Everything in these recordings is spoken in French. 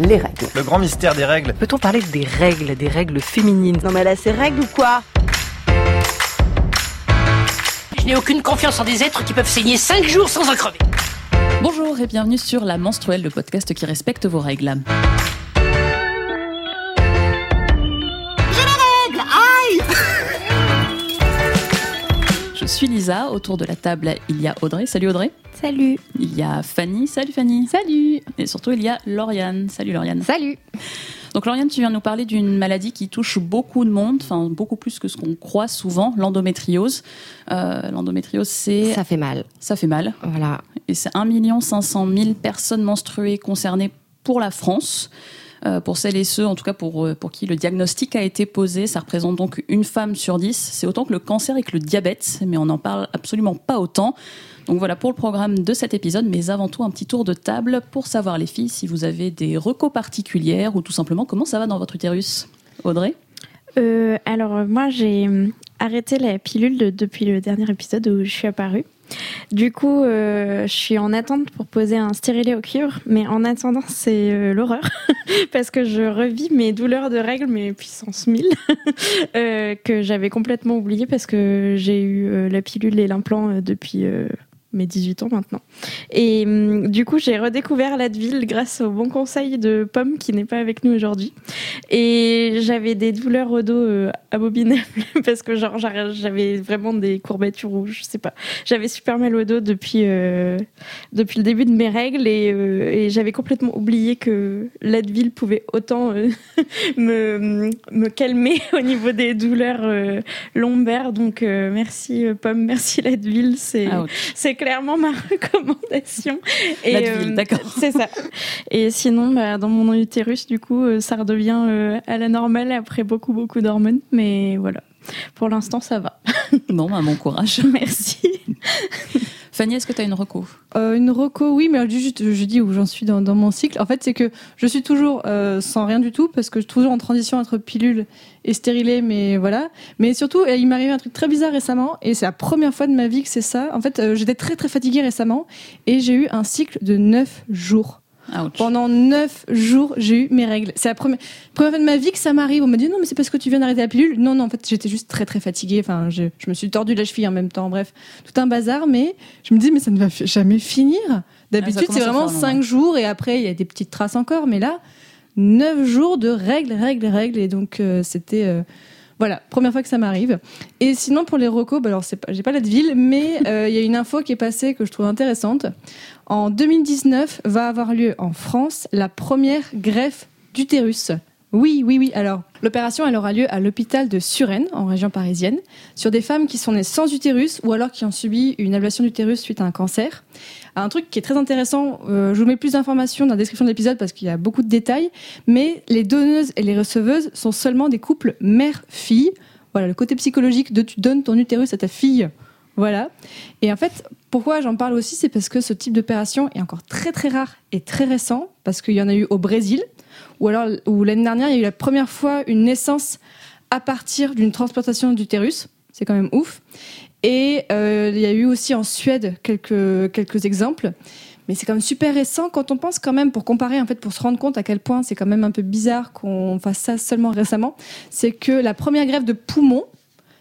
les règles. Le grand mystère des règles. Peut-on parler des règles, des règles féminines? Non mais là, c'est règles ou quoi? Je n'ai aucune confiance en des êtres qui peuvent saigner 5 jours sans en crever. Bonjour et bienvenue sur La Menstruelle, le podcast qui respecte vos règles. Suis Lisa, autour de la table il y a Audrey, salut Audrey. Salut. Il y a Fanny, salut Fanny. Salut. Et surtout il y a Lauriane, salut Lauriane. Salut. Donc Lauriane, tu viens nous parler d'une maladie qui touche beaucoup de monde, enfin beaucoup plus que ce qu'on croit souvent, l'endométriose. Euh, l'endométriose, c'est... Ça fait mal. Ça fait mal. Voilà. Et c'est 1 500 000 personnes menstruées concernées pour la France. Euh, pour celles et ceux, en tout cas pour, euh, pour qui le diagnostic a été posé, ça représente donc une femme sur dix. C'est autant que le cancer et que le diabète, mais on n'en parle absolument pas autant. Donc voilà pour le programme de cet épisode, mais avant tout un petit tour de table pour savoir les filles si vous avez des recos particulières ou tout simplement comment ça va dans votre utérus. Audrey Euh, alors moi j'ai arrêté la pilule de- depuis le dernier épisode où je suis apparue. Du coup, euh, je suis en attente pour poser un stérilet au cuivre, mais en attendant, c'est euh, l'horreur. Parce que je revis mes douleurs de règles, mais puissance 1000, euh, que j'avais complètement oublié parce que j'ai eu la pilule et l'implant depuis mes 18 ans maintenant. Et hum, du coup, j'ai redécouvert l'Advil grâce au bon conseil de Pomme qui n'est pas avec nous aujourd'hui. Et j'avais des douleurs au dos euh, abominables parce que genre j'avais vraiment des courbatures ou je sais pas. J'avais super mal au dos depuis euh, depuis le début de mes règles et, euh, et j'avais complètement oublié que l'Advil pouvait autant me me calmer au niveau des douleurs lombaires. Donc merci Pomme, merci l'Advil, c'est c'est clairement ma recommandation. Et, L'Advil, d'accord. C'est ça. Et sinon, bah, dans mon utérus, du coup, euh, ça redevient euh, à la normale après beaucoup, beaucoup d'hormones. Mais voilà. Pour l'instant, ça va. Bon, bah, bon courage. Merci. Fanny, est-ce que tu as une reco? Euh, une reco, oui, mais juste, je dis où j'en suis dans, mon cycle. En fait, c'est que je suis toujours euh, sans rien du tout parce que je suis toujours en transition entre pilule et stérilet, mais voilà. Mais surtout, euh, il m'est arrivé un truc très bizarre récemment et c'est la première fois de ma vie que c'est ça. En fait, j'étais très très fatiguée récemment et j'ai eu un cycle de 9 jours. Ouch. Pendant 9 jours, j'ai eu mes règles. C'est la première, première fois de ma vie que ça m'arrive. On m'a dit non, mais c'est parce que tu viens d'arrêter la pilule. Non, non, en fait, j'étais juste très très fatiguée. Enfin, je, je me suis tordu la cheville en même temps. Bref, tout un bazar. Mais je me dis, mais ça ne va jamais finir. D'habitude, Ah, c'est vraiment faire long, 5 ouais. jours et après, il y a des petites traces encore. Mais là, 9 jours de règles, règles, règles. Et donc, euh, c'était. euh, voilà, première fois que ça m'arrive. Et sinon, pour les recos, bah alors j'ai pas la ville, mais euh, il y a une info qui est passée que je trouve intéressante. En 2019, va avoir lieu en France la première greffe d'utérus. Oui, oui, oui. Alors, l'opération, elle aura lieu à l'hôpital de Suresnes, en région parisienne, sur des femmes qui sont nées sans utérus ou alors qui ont subi une ablation d'utérus suite à un cancer. Un truc qui est très intéressant, euh, je vous mets plus d'informations dans la description de l'épisode parce qu'il y a beaucoup de détails, mais les donneuses et les receveuses sont seulement des couples mère-fille. Voilà, le côté psychologique de tu donnes ton utérus à ta fille. Voilà. Et en fait, pourquoi j'en parle aussi, c'est parce que ce type d'opération est encore très très rare et très récent, parce qu'il y en a eu au Brésil, ou alors où l'année dernière, il y a eu la première fois une naissance à partir d'une transplantation d'utérus. C'est quand même ouf. Et euh, il y a eu aussi en Suède quelques, quelques exemples. Mais c'est quand même super récent quand on pense quand même, pour comparer, en fait, pour se rendre compte à quel point c'est quand même un peu bizarre qu'on fasse ça seulement récemment, c'est que la première greffe de poumon,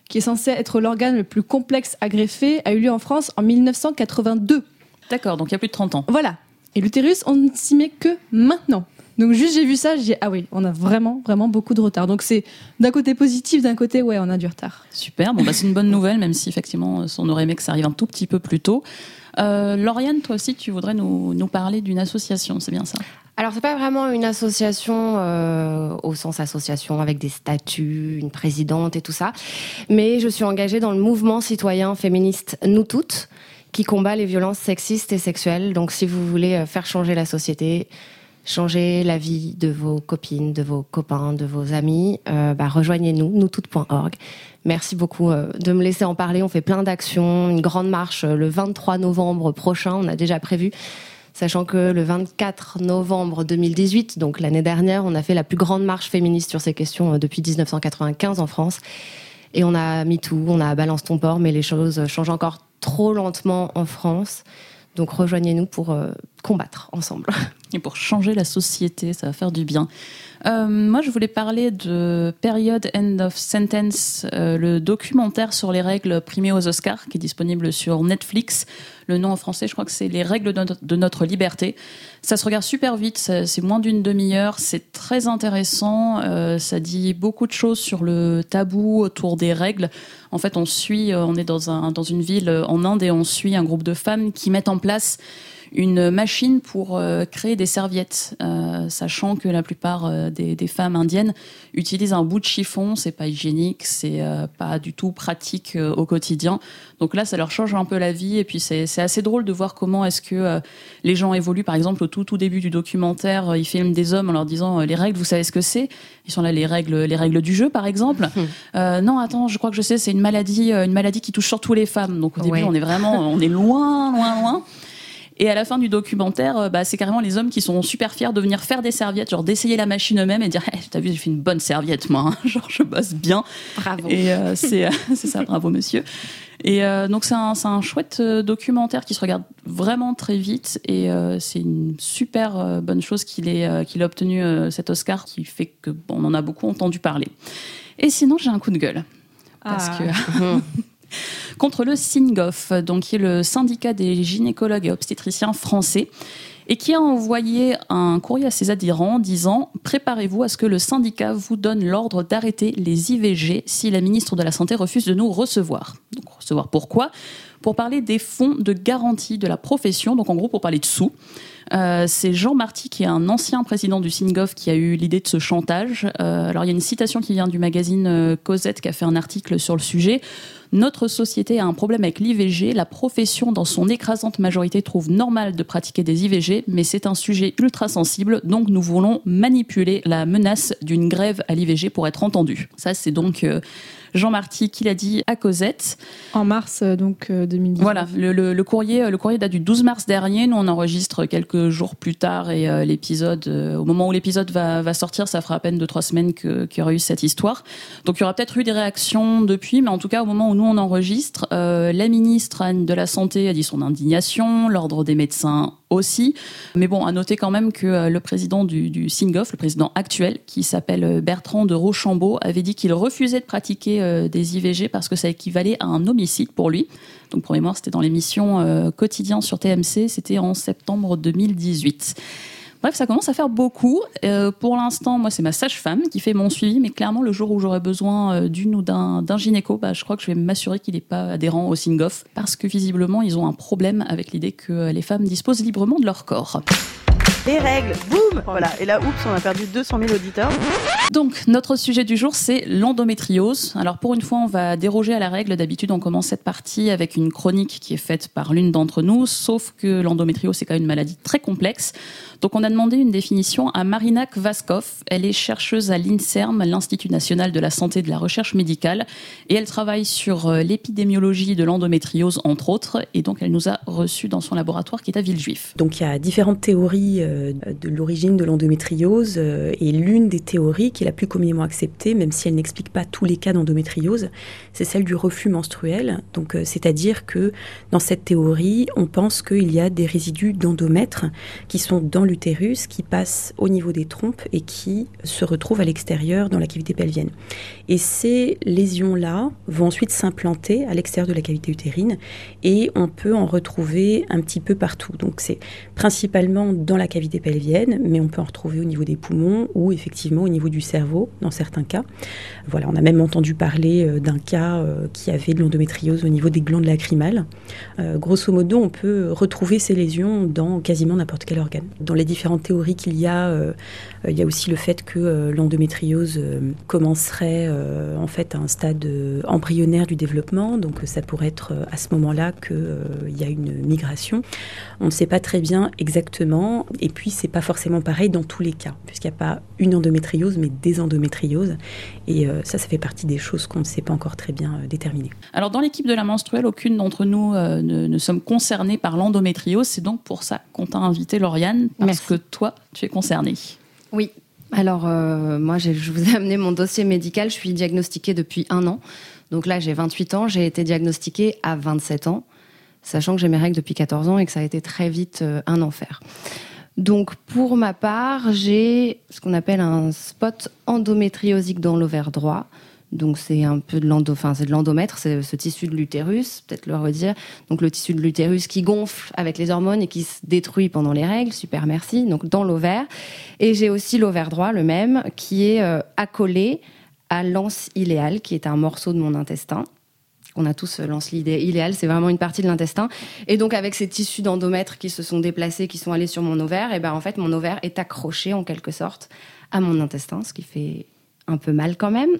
qui est censée être l'organe le plus complexe à greffer, a eu lieu en France en 1982. D'accord, donc il y a plus de 30 ans. Voilà. Et l'utérus, on ne s'y met que maintenant. Donc juste j'ai vu ça, j'ai dit ah oui, on a vraiment vraiment beaucoup de retard. Donc c'est d'un côté positif, d'un côté ouais, on a du retard. Super, bon bah c'est une bonne nouvelle, même si effectivement on aurait aimé que ça arrive un tout petit peu plus tôt. Euh, Lauriane, toi aussi, tu voudrais nous, nous parler d'une association, c'est bien ça? Alors, c'est pas vraiment une association euh, au sens association avec des statuts, une présidente et tout ça, mais je suis engagée dans le mouvement citoyen féministe Nous Toutes, qui combat les violences sexistes et sexuelles. Donc, si vous voulez euh, faire changer la société, changer la vie de vos copines, de vos copains, de vos amis, euh, bah, rejoignez-nous, noustoutes.org. Merci beaucoup euh, de me laisser en parler. On fait plein d'actions, une grande marche euh, le 23 novembre prochain, on a déjà prévu. Sachant que le 24 novembre 2018, donc l'année dernière, on a fait la plus grande marche féministe sur ces questions depuis 1995 en France. Et on a mis tout, on a balance ton port, mais les choses changent encore trop lentement en France. Donc rejoignez-nous pour, combattre ensemble. Et pour changer la société, ça va faire du bien. Euh, moi, je voulais parler de Period End of Sentence, euh, le documentaire sur les règles primées aux Oscars, qui est disponible sur Netflix. Le nom en français, je crois que c'est Les règles de, notre liberté. Ça se regarde super vite, c'est moins d'une demi-heure, c'est très intéressant. euh, ça dit beaucoup de choses sur le tabou autour des règles. En fait, on suit, on est dans, un, dans une ville en Inde et on suit un groupe de femmes qui mettent en place une machine pour euh, créer des serviettes, euh, sachant que la plupart euh, des, des femmes indiennes utilisent un bout de chiffon, c'est pas hygiénique, c'est pas du tout pratique au quotidien. Donc là, ça leur change un peu la vie, et puis c'est assez drôle de voir comment est-ce que les gens évoluent. Par exemple, au tout tout début du documentaire, ils filment des hommes en leur disant les règles, vous savez ce que c'est? Ils sont là les règles, les règles du jeu, par exemple. Non, attends, je crois que je sais, c'est une maladie, une maladie qui touche surtout les femmes. Donc au début, Ouais. on est vraiment, on est loin, loin, loin. Et à la fin du documentaire, euh, bah, c'est carrément les hommes qui sont super fiers de venir faire des serviettes, genre d'essayer la machine eux-mêmes et dire hey, T'as vu, j'ai fait une bonne serviette, moi. hein. genre, je bosse bien. Bravo. Et euh, c'est euh, c'est ça, bravo monsieur. Et euh, donc c'est un, c'est un chouette documentaire qui se regarde vraiment très vite et euh, c'est une super euh, bonne chose qu'il ait, qu'il ait obtenu cet Oscar qui fait que bon, on en a beaucoup entendu parler. Et sinon j'ai un coup de gueule parce Ah. que contre le SINGOF, donc qui est le syndicat des gynécologues et obstétriciens français, et qui a envoyé un courrier à ses adhérents disant Préparez-vous à ce que le syndicat vous donne l'ordre d'arrêter les IVG si la ministre de la Santé refuse de nous recevoir. Recevoir pourquoi? Pour parler des fonds de garantie de la profession, donc en gros pour parler de sous. Euh, c'est Jean Marty, qui est un ancien président du SINGOF, qui a eu l'idée de ce chantage. Euh, alors, il y a une citation qui vient du magazine euh, Cosette, qui a fait un article sur le sujet. Notre société a un problème avec l'IVG. La profession, dans son écrasante majorité, trouve normal de pratiquer des IVG, mais c'est un sujet ultra sensible, donc nous voulons manipuler la menace d'une grève à l'IVG pour être entendu. Ça, c'est donc Jean Marty qui l'a dit à Cosette. En mars euh, donc euh, 2010. Voilà, le, le- le courrier, le courrier date du 12 mars dernier. Nous, on enregistre quelques jours plus tard et euh, l'épisode, euh, au moment où l'épisode va, va sortir, ça fera à peine deux trois semaines que- qu'il y aura eu cette histoire. Donc, il y aura peut-être eu des réactions depuis, mais en tout cas, au moment où nous on enregistre, euh, la ministre Anne de la Santé a dit son indignation, l'ordre des médecins aussi. Mais bon, à noter quand même que euh, le président du, du SINGOF, le président actuel, qui s'appelle euh, Bertrand de Rochambeau, avait dit qu'il refusait de pratiquer euh, des IVG parce que ça équivalait à un homicide pour lui. Donc pour mémoire, c'était dans l'émission euh, Quotidien sur TMC, c'était en septembre 2018. Bref, ça commence à faire beaucoup. Euh, pour l'instant, moi, c'est ma sage-femme qui fait mon suivi, mais clairement, le jour où j'aurai besoin d'une ou d'un gynéco, bah, je crois que je vais m'assurer qu'il n'est pas adhérent au SINGOF, parce que visiblement, ils ont un problème avec l'idée que les femmes disposent librement de leur corps. Les règles, boum Voilà, et là, oups, on a perdu 200 000 auditeurs. Donc, notre sujet du jour, c'est l'endométriose. Alors, pour une fois, on va déroger à la règle. D'habitude, on commence cette partie avec une chronique qui est faite par l'une d'entre nous, sauf que l'endométriose, c'est quand même une maladie très complexe. Donc, on a demandé une définition à Marina Kvaskov. Elle est chercheuse à l'INSERM, l'Institut national de la santé et de la recherche médicale, et elle travaille sur euh, l'épidémiologie de l'endométriose, entre autres. Et donc, elle nous a reçus dans son laboratoire qui est à Villejuif. Donc il y a différentes théories euh, de l'origine de l'endométriose euh, et l'une des théories qui est la plus communément acceptée, même si elle n'explique pas tous les cas d'endométriose, c'est celle du reflux menstruel. Donc euh, c'est-à-dire que dans cette théorie, on pense qu'il y a des résidus d'endomètre qui sont dans l'utérus, qui passent au niveau des trompes et qui se retrouvent à l'extérieur dans la cavité pelvienne. Et ces lésions-là vont ensuite s'implanter à l'extérieur de la cavité utérine et on peut en retrouver un petit peu partout. Donc c'est principalement dans la cavité pelvienne, mais on peut en retrouver au niveau des poumons ou effectivement au niveau du cerveau dans certains cas. Voilà, on a même entendu parler euh, d'un cas euh, qui avait de l'endométriose au niveau des glandes lacrymales. Euh, grosso modo, on peut retrouver ces lésions dans quasiment n'importe quel organe. Dans les différentes théories qu'il y a, il y a aussi le fait que l'endométriose commencerait en fait à un stade embryonnaire du développement, donc ça pourrait être à ce moment-là qu'il y a une migration. On ne sait pas très bien exactement, et puis c'est pas forcément pareil dans tous les cas, puisqu'il n'y a pas une endométriose, mais des endométrioses, et euh, ça, ça fait partie des choses qu'on ne sait pas encore très bien euh, déterminer. Alors dans l'équipe de la menstruelle, aucune d'entre nous euh, ne, ne sommes concernés par l'endométriose. C'est donc pour ça qu'on t'a invité, Lauriane, parce Merci. que toi, tu es concernée. Oui. Alors, euh, moi, je vous ai amené mon dossier médical. Je suis diagnostiquée depuis un an. Donc là, j'ai 28 ans. J'ai été diagnostiquée à 27 ans. sachant que j'ai mes règles depuis 14 ans et que ça a été très vite euh, un enfer. Donc pour ma part, j'ai ce qu'on appelle un spot endométriosique dans l'ovaire droit. Donc c'est un peu de l'endomètre, c'est ce tissu de l'utérus, peut-être le redire. Donc le tissu de l'utérus qui gonfle avec les hormones et qui se détruit pendant les règles. Super, merci. Donc dans l'ovaire. Et j'ai aussi l'ovaire droit, le même, qui est euh, accolé à l'anse iléal, qui est un morceau de mon intestin. On a tous euh, l'anse iléal, c'est vraiment une partie de l'intestin. Et donc avec ces tissus d'endomètre qui se sont déplacés, qui sont allés sur mon ovaire, et ben en fait mon ovaire est accroché en quelque sorte à mon intestin, ce qui fait un peu mal quand même.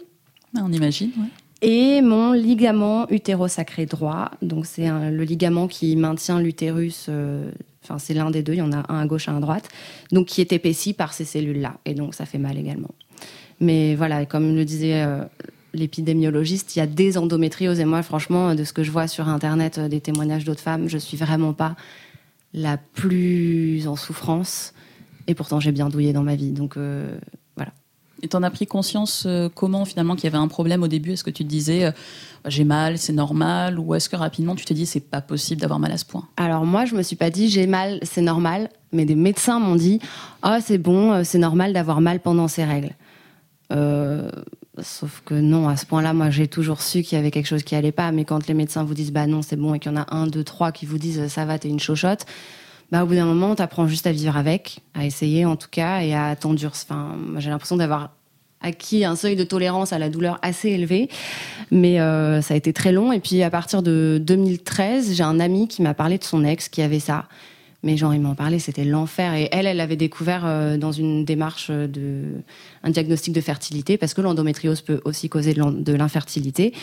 Ah, on imagine, ouais. Et mon ligament utérosacré droit, donc c'est le ligament qui maintient l'utérus, euh, enfin c'est l'un des deux, il y en a un à gauche et un à droite, donc qui est épaissi par ces cellules-là, et donc ça fait mal également. Mais voilà, comme le disait euh, l'épidémiologiste, il y a des endométrioses, et moi franchement, de ce que je vois sur Internet, euh, des témoignages d'autres femmes, je suis vraiment pas la plus en souffrance, et pourtant j'ai bien douillé dans ma vie, donc euh, voilà. Et t'en as pris conscience euh, comment finalement qu'il y avait un problème au début? Est-ce que tu te disais euh, j'ai mal, c'est normal? Ou est-ce que rapidement tu t'es dit c'est pas possible d'avoir mal à ce point? Alors moi, je me suis pas dit j'ai mal, c'est normal, mais des médecins m'ont dit ah c'est bon, c'est normal d'avoir mal pendant ces règles. Sauf que non, à ce point-là, moi j'ai toujours su qu'il y avait quelque chose qui allait pas. Mais quand les médecins vous disent bah non c'est bon et qu'il y en a un, deux, trois qui vous disent ça va, t'es une chochotte, bah au bout d'un moment, t'apprends juste à vivre avec, à essayer en tout cas et à t'endurer. Enfin, j'ai l'impression d'avoir acquis un seuil de tolérance à la douleur assez élevé, mais euh, ça a été très long. Et puis à partir de 2013, j'ai un ami qui m'a parlé de son ex qui avait ça. Mais genre, il m'en parlait, c'était l'enfer. Et elle, elle l'avait découvert euh, dans une démarche de un diagnostic de fertilité, parce que l'endométriose peut aussi causer de l'infertilité.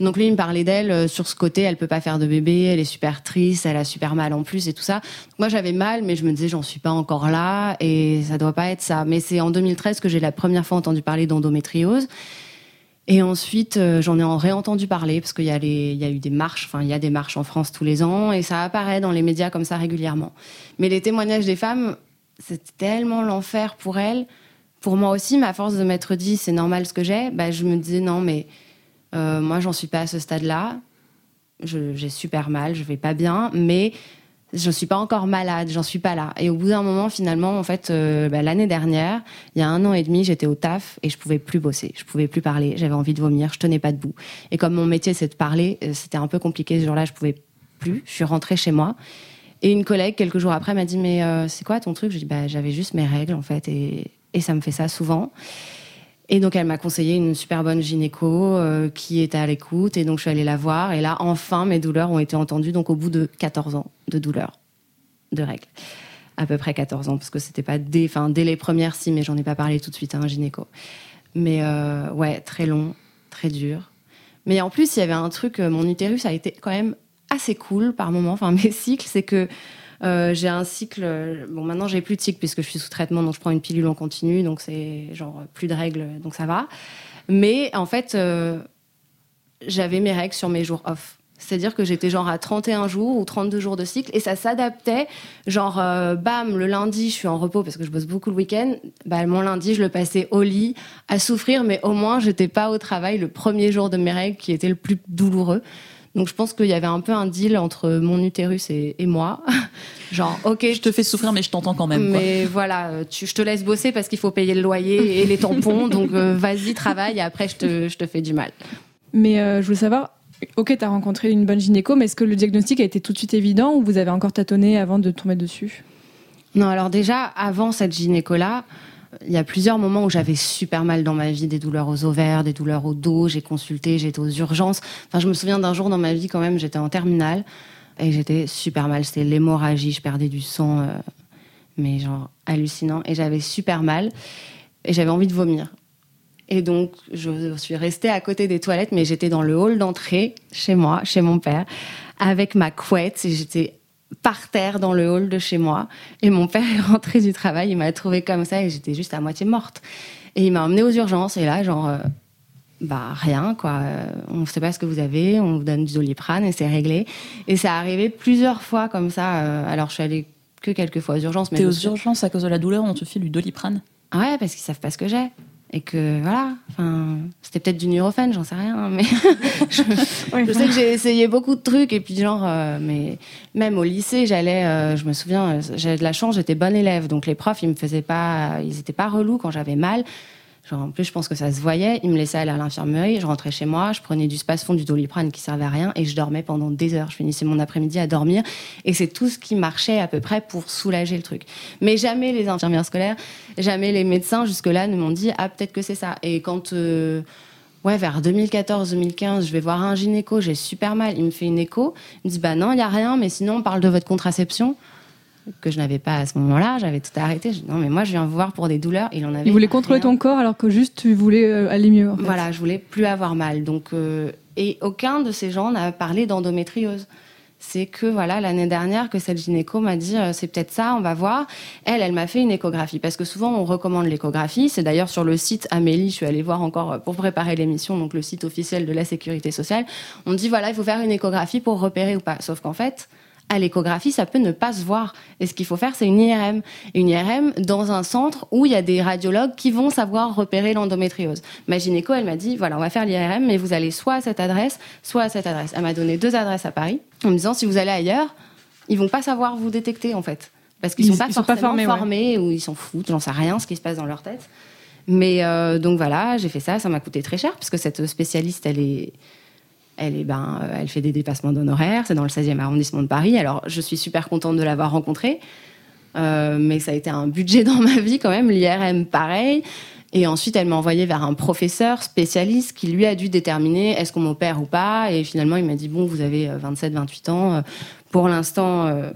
Donc lui, il me parlait d'elle euh, sur ce côté, elle peut pas faire de bébé, elle est super triste, elle a super mal en plus et tout ça. Moi, j'avais mal, mais je me disais, j'en suis pas encore là, et ça doit pas être ça. Mais c'est en 2013 que j'ai la première fois entendu parler d'endométriose. Et ensuite, euh, j'en ai en réentendu parler parce qu'il y, a eu des marches, enfin, il y a des marches en France tous les ans et ça apparaît dans les médias comme ça régulièrement. Mais les témoignages des femmes, c'est tellement l'enfer pour elles. Pour moi aussi, ma force de m'être dit c'est normal ce que j'ai, bah, je me disais non, mais euh, moi, j'en suis pas à ce stade-là. J'ai super mal, je vais pas bien, mais je suis pas encore malade, j'en suis pas là. Et au bout d'un moment, finalement, en fait, euh, bah, l'année dernière, il y a un an et demi, j'étais au taf et je pouvais plus bosser, je pouvais plus parler, j'avais envie de vomir, je tenais pas debout. Et comme mon métier c'est de parler, euh, c'était un peu compliqué ce jour-là, je pouvais plus. Je suis rentrée chez moi et une collègue quelques jours après m'a dit mais euh, c'est quoi ton truc? Je dis bah j'avais juste mes règles en fait et ça me fait ça souvent. Et donc elle m'a conseillé une super bonne gynéco euh, qui était à l'écoute. Et donc je suis allée la voir. Et là enfin mes douleurs ont été entendues. Donc au bout de 14 ans de douleurs de règles. À peu près 14 ans parce que c'était pas dès enfin dès les premières si mais j'en ai pas parlé tout de suite à un gynéco. Mais euh, ouais, très long, très dur. Mais en plus, il y avait un truc euh, mon utérus a été quand même assez cool par moment. Enfin mes cycles, c'est que euh, j'ai un cycle. euh, Bon, maintenant j'ai plus de cycle puisque je suis sous traitement, donc je prends une pilule en continu, donc c'est genre euh, plus de règles, donc ça va. Mais en fait, j'avais mes règles sur mes jours off. C'est-à-dire que j'étais genre à 31 jours ou 32 jours de cycle et ça s'adaptait. Genre, bam, le lundi, je suis en repos parce que je bosse beaucoup le week-end. Bah, mon lundi, je le passais au lit à souffrir, mais au moins, j'étais pas au travail le premier jour de mes règles qui était le plus douloureux. Donc je pense qu'il y avait un peu un deal entre mon utérus et, et moi. Genre, ok, Je te fais souffrir, mais je t'entends quand même. quoi. mais voilà, tu, je te laisse bosser parce qu'il faut payer le loyer et les tampons. donc euh, vas-y, travaille et après je te, je te fais du mal. Mais euh, je voulais savoir, ok, tu as rencontré une bonne gynéco, mais est-ce que le diagnostic a été tout de suite évident ou vous avez encore tâtonné avant de tomber dessus? Non, alors déjà, avant cette gynéco-là, il y a plusieurs moments où j'avais super mal dans ma vie, des douleurs aux ovaires, des douleurs au dos, j'ai consulté, j'étais aux urgences. Enfin, je me souviens d'un jour dans ma vie quand même, j'étais en terminale et j'étais super mal. C'était l'hémorragie, je perdais du sang, euh, mais genre hallucinant. Et j'avais super mal et j'avais envie de vomir. Et donc, je suis restée à côté des toilettes, mais j'étais dans le hall d'entrée, chez moi, chez mon père, avec ma couette, et j'étais par terre dans le hall de chez moi. Et mon père est rentré du travail, il m'a trouvé comme ça, et j'étais juste à moitié morte. Et il m'a emmenée aux urgences, et là, genre, euh, bah, rien, quoi. Euh, On ne sait pas ce que vous avez, on vous donne du doliprane, et c'est réglé. Et ça arrivé plusieurs fois comme ça. euh, alors, je suis allée que quelques fois aux urgences, mais T'es aux urgences à cause de la douleur, on te file du doliprane? Ouais, parce qu'ils savent pas ce que j'ai. Et que voilà, enfin, c'était peut-être du Nurofen, j'en sais rien, mais je, je sais que j'ai essayé beaucoup de trucs et puis genre, euh, mais même au lycée, j'allais, euh, je me souviens, euh, j'avais de la chance, j'étais bonne élève, donc les profs, ils me faisaient pas, ils étaient pas relous quand j'avais mal. En plus, je pense que ça se voyait. Ils me laissaient aller à l'infirmerie. Je rentrais chez moi. Je prenais du Spasfon, du Doliprane qui servait à rien. Et je dormais pendant des heures. Je finissais mon après-midi à dormir. Et c'est tout ce qui marchait à peu près pour soulager le truc. Mais jamais les infirmières scolaires, jamais les médecins jusque-là ne m'ont dit Ah, peut-être que c'est ça. Et quand. euh, Ouais, vers 2014-2015, je vais voir un gynéco, j'ai super mal. Il me fait une écho. Il me dit Bah non, il n'y a rien, mais sinon, on parle de votre contraception. Que je n'avais pas à ce moment-là. J'avais tout arrêté. Je non, mais moi, je viens vous voir pour des douleurs. Il en avait Il voulait contrôler rien. ton corps alors que juste tu voulais euh, aller mieux. en fait. Voilà, je voulais plus avoir mal. Donc, euh, et aucun de ces gens n'a parlé d'endométriose. C'est que voilà l'année dernière que cette gynéco m'a dit euh, c'est peut-être ça, on va voir. Elle, elle m'a fait une échographie parce que souvent on recommande l'échographie. C'est d'ailleurs sur le site Amélie, je suis allée voir encore pour préparer l'émission, donc le site officiel de la sécurité sociale. On dit voilà il faut faire une échographie pour repérer ou pas. Sauf qu'en fait à l'échographie, ça peut ne pas se voir. Et ce qu'il faut faire, c'est une IRM. Une IRM dans un centre où il y a des radiologues qui vont savoir repérer l'endométriose. Ma gynéco, elle m'a dit, voilà, on va faire l'IRM, mais vous allez soit à cette adresse, soit à cette adresse. Elle m'a donné deux adresses à Paris, en me disant, si vous allez ailleurs, ils vont pas savoir vous détecter, en fait. Parce qu'ils Ils- sont pas ils sont pas forcément formés, ouais. ou ils s'en foutent, j'en sais rien ce qui se passe dans leur tête. Mais euh, donc voilà, j'ai fait ça, ça m'a coûté très cher, parce que cette spécialiste, elle est ben, euh, elle fait des dépassements d'honoraires, c'est dans le 16e arrondissement de Paris. Alors, je suis super contente de l'avoir rencontrée, euh, mais ça a été un budget dans ma vie quand même. L'IRM, pareil. Et ensuite, elle m'a envoyé vers un professeur spécialiste qui, lui, a dû déterminer est-ce qu'on m'opère ou pas. Et finalement, il m'a dit bon, vous avez 27, 28 ans. euh, Pour l'instant, euh,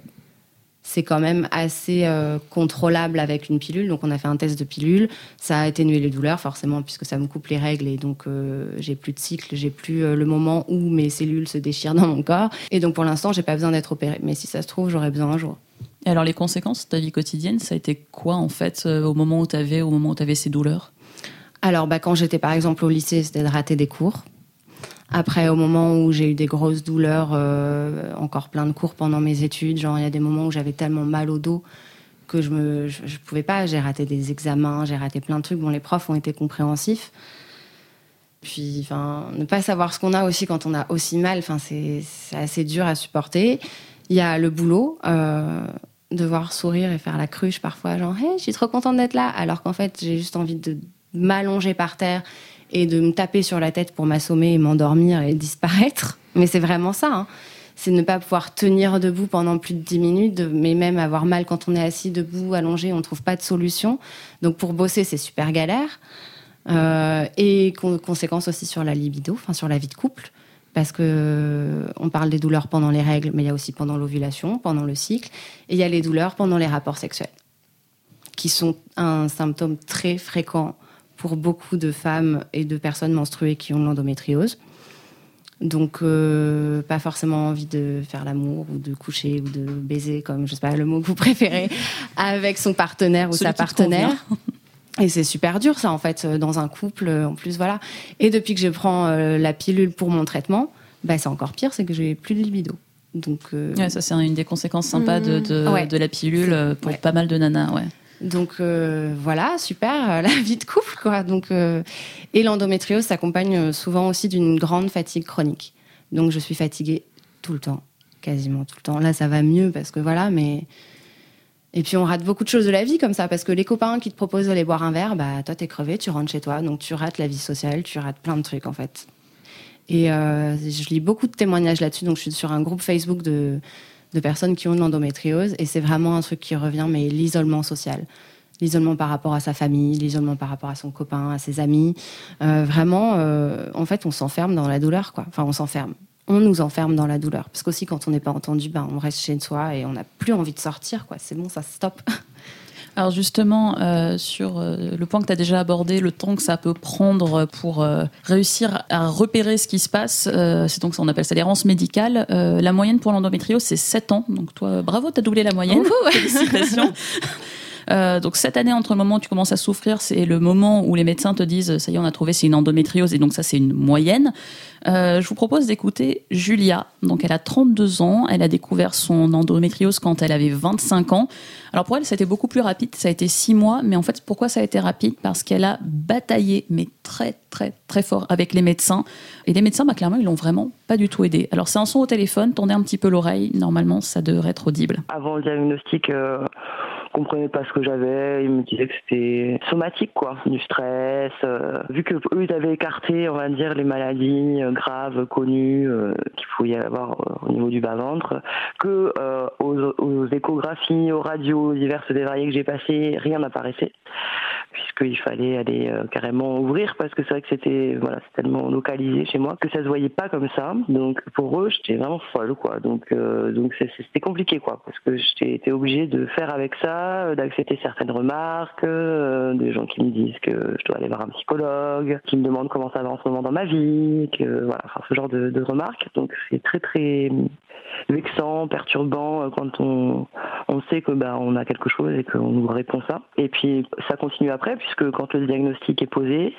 c'est quand même assez euh, contrôlable avec une pilule. Donc, on a fait un test de pilule. Ça a atténué les douleurs, forcément, puisque ça me coupe les règles. Et donc, euh, j'ai plus de cycle, j'ai plus euh, le moment où mes cellules se déchirent dans mon corps. Et donc, pour l'instant, j'ai pas besoin d'être opérée. Mais si ça se trouve, j'aurai besoin un jour. Et alors, les conséquences de ta vie quotidienne, ça a été quoi, en fait, au moment où tu avais, au moment où tu avais ces douleurs? Alors, bah, quand j'étais par exemple au lycée, c'était de rater des cours. Après, au moment où j'ai eu des grosses douleurs, euh, encore plein de cours pendant mes études, genre il y a des moments où j'avais tellement mal au dos que je me, je, pouvais pas. J'ai raté des examens, j'ai raté plein de trucs. Bon, les profs ont été compréhensifs. Puis, enfin, ne pas savoir ce qu'on a aussi quand on a aussi mal, enfin, c'est c'est assez dur à supporter. Il y a le boulot, euh, devoir sourire et faire la cruche parfois, genre, hey, je suis trop contente d'être là, alors qu'en fait, j'ai juste envie de m'allonger par terre et de me taper sur la tête pour m'assommer et m'endormir et disparaître. Mais c'est vraiment ça. hein. C'est ne pas pouvoir tenir debout pendant plus de 10 minutes, mais même avoir mal quand on est assis debout, allongé, on ne trouve pas de solution. Donc pour bosser, c'est super galère. Euh, et con- conséquence aussi sur la libido, enfin sur la vie de couple. Parce que on parle des douleurs pendant les règles, mais il y a aussi pendant l'ovulation, pendant le cycle, et il y a les douleurs pendant les rapports sexuels, qui sont un symptôme très fréquent pour beaucoup de femmes et de personnes menstruées qui ont de l'endométriose. Donc, euh, pas forcément envie de faire l'amour ou de coucher ou de baiser, comme je sais pas le mot que vous préférez, avec son partenaire ou Celui sa partenaire. Et c'est super dur, ça, en fait, euh, dans un couple, euh, en plus, voilà. Et depuis que je prends euh, la pilule pour mon traitement, bah, c'est encore pire, c'est que j'ai plus de libido. Donc, euh, Ouais, ça, c'est une des conséquences sympas de, de, Ouais. de la pilule pour Ouais. pas mal de nanas, ouais. Donc euh, voilà, super, euh, la vie de couple, quoi. Donc, euh, et l'endométriose s'accompagne souvent aussi d'une grande fatigue chronique. Donc je suis fatiguée tout le temps, quasiment tout le temps. Là, ça va mieux parce que voilà, mais. Et puis on rate beaucoup de choses de la vie comme ça, parce que les copains qui te proposent d'aller boire un verre, bah toi t'es crevé, tu rentres chez toi, donc tu rates la vie sociale, tu rates plein de trucs en fait. Et je lis beaucoup de témoignages là-dessus, donc je suis sur un groupe Facebook de, de personnes qui ont de l'endométriose, et c'est vraiment un truc qui revient, mais l'isolement social. L'isolement par rapport à sa famille, l'isolement par rapport à son copain, à ses amis. Euh, vraiment, euh, en fait, on s'enferme dans la douleur, quoi. Enfin, on s'enferme. On nous enferme dans la douleur. Parce qu'aussi, quand on n'est pas entendu, ben, on reste chez soi et on n'a plus envie de sortir, quoi. C'est bon, ça stop. Alors justement, euh, sur euh, le point que tu as déjà abordé, le temps que ça peut prendre pour euh, réussir à repérer ce qui se passe, c'est donc ça, on appelle ça l'errance médicale. La moyenne pour l'endométriose, c'est 7 ans. Donc toi, bravo, tu as doublé la moyenne. Félicitations. Euh, donc cette année, entre le moment où tu commences à souffrir, c'est le moment où les médecins te disent ça y est, on a trouvé, c'est une endométriose, et donc ça c'est une moyenne. Euh, je vous propose d'écouter Julia. Donc elle a 32 ans, elle a découvert son endométriose quand elle avait 25 ans. Alors pour elle, ça a été beaucoup plus rapide, ça a été 6 mois, mais en fait, pourquoi ça a été rapide? Parce qu'elle a bataillé, mais très très très fort avec les médecins. Et les médecins, bah, clairement, ils l'ont vraiment pas du tout aidé. Alors c'est un son au téléphone, tournez un petit peu l'oreille, normalement ça devrait être audible. Avant le diagnostic, euh, comprenait pas ce que j'avais. Ils me disaient que c'était somatique, quoi, du stress. Euh, vu que eux, ils avaient écarté, on va dire, les maladies euh, graves connues euh, qu'il pouvait y avoir euh, au niveau du bas-ventre, que euh, aux, aux échographies, aux radios diverses et variées que j'ai passées, rien n'apparaissait puisqu'il fallait aller euh, carrément ouvrir parce que c'est vrai que c'était voilà tellement localisé chez moi que ça se voyait pas comme ça. Donc pour eux j'étais vraiment folle quoi. Donc euh, donc c'était compliqué quoi parce que j'étais obligée de faire avec ça euh, d'accepter certaines remarques euh, des gens qui me disent que je dois aller voir un psychologue qui me demandent comment ça va en ce moment dans ma vie que voilà enfin ce genre de, de remarques. Donc c'est très très vexant, perturbant euh, quand on, on sait que bah, on a quelque chose et qu'on nous répond ça. Et puis ça continue après puisque quand le diagnostic est posé,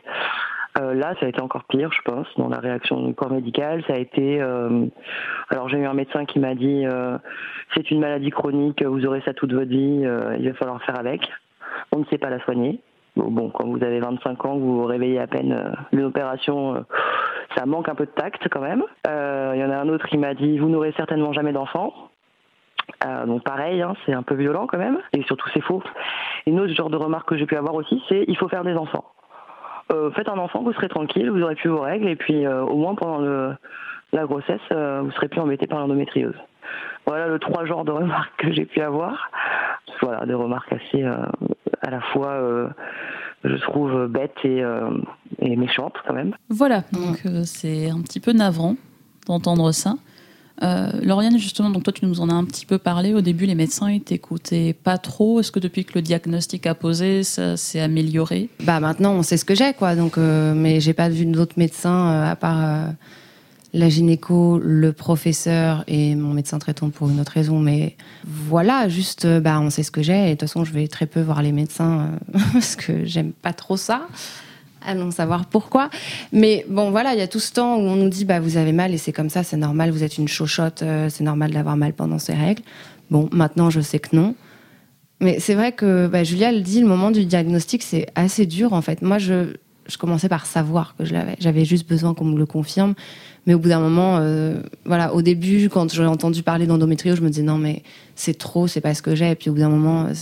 euh, là ça a été encore pire, je pense, dans la réaction du corps médical. Ça a été, euh, alors j'ai eu un médecin qui m'a dit euh, c'est une maladie chronique, vous aurez ça toute votre vie, euh, il va falloir faire avec. On ne sait pas la soigner. Bon, bon, quand vous avez 25 ans, vous vous réveillez à peine d'une opération, euh, ça manque un peu de tact quand même. Euh, Il y en a un autre qui m'a dit vous n'aurez certainement jamais d'enfant. Euh, donc pareil, hein, c'est un peu violent quand même, et surtout c'est faux. Une autre genre de remarque que j'ai pu avoir aussi, c'est il faut faire des enfants. Euh, faites un enfant, vous serez tranquille, vous aurez plus vos règles, et puis au moins pendant la grossesse, vous serez plus embêté par l'endométriose. Voilà le trois genres de remarques que j'ai pu avoir. Voilà, des remarques assez à la fois, je trouve, bêtes et, euh, et méchantes quand même. Voilà, donc euh, c'est un petit peu navrant d'entendre ça. Euh, Lauriane, justement, donc toi tu nous en as un petit peu parlé. Au début, les médecins ils t'écoutaient pas trop. Est-ce que depuis que le diagnostic a posé, ça s'est amélioré? Bah maintenant, on sait ce que j'ai, quoi. Donc, euh, mais j'ai pas vu d'autres médecins euh, à part euh, la gynéco, le professeur et mon médecin traitant pour une autre raison. Mais voilà, juste, euh, bah on sait ce que j'ai. Et de toute façon, je vais très peu voir les médecins euh, parce que j'aime pas trop ça. Allons savoir pourquoi. Mais bon, voilà, il y a tout ce temps où on nous dit, bah vous avez mal et c'est comme ça, c'est normal. Vous êtes une chochotte, euh, c'est normal d'avoir mal pendant ces règles. Bon, maintenant, je sais que non. Mais c'est vrai que bah, Julia le dit, le moment du diagnostic, c'est assez dur en fait. Moi, je, je commençais par savoir que je l'avais. J'avais juste besoin qu'on me le confirme. Mais au bout d'un moment, euh, voilà, au début, quand j'ai entendu parler d'endométriose, je me disais non, mais c'est trop, c'est pas ce que j'ai. Et puis au bout d'un moment, euh,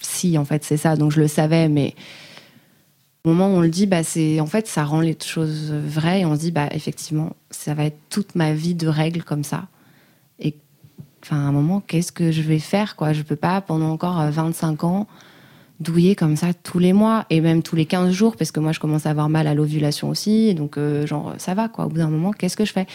si, en fait, c'est ça. Donc je le savais, mais au moment où on le dit, bah, c'est, en fait, ça rend les choses vraies. Et on se dit, bah, effectivement, ça va être toute ma vie de règles comme ça. Et enfin, à un moment, qu'est-ce que je vais faire, quoi? Je peux pas, pendant encore euh, 25 ans, douiller comme ça tous les mois et même tous les 15 jours, parce que moi, je commence à avoir mal à l'ovulation aussi. Donc, euh, genre, ça va, quoi. Au bout d'un moment, qu'est-ce que je fais?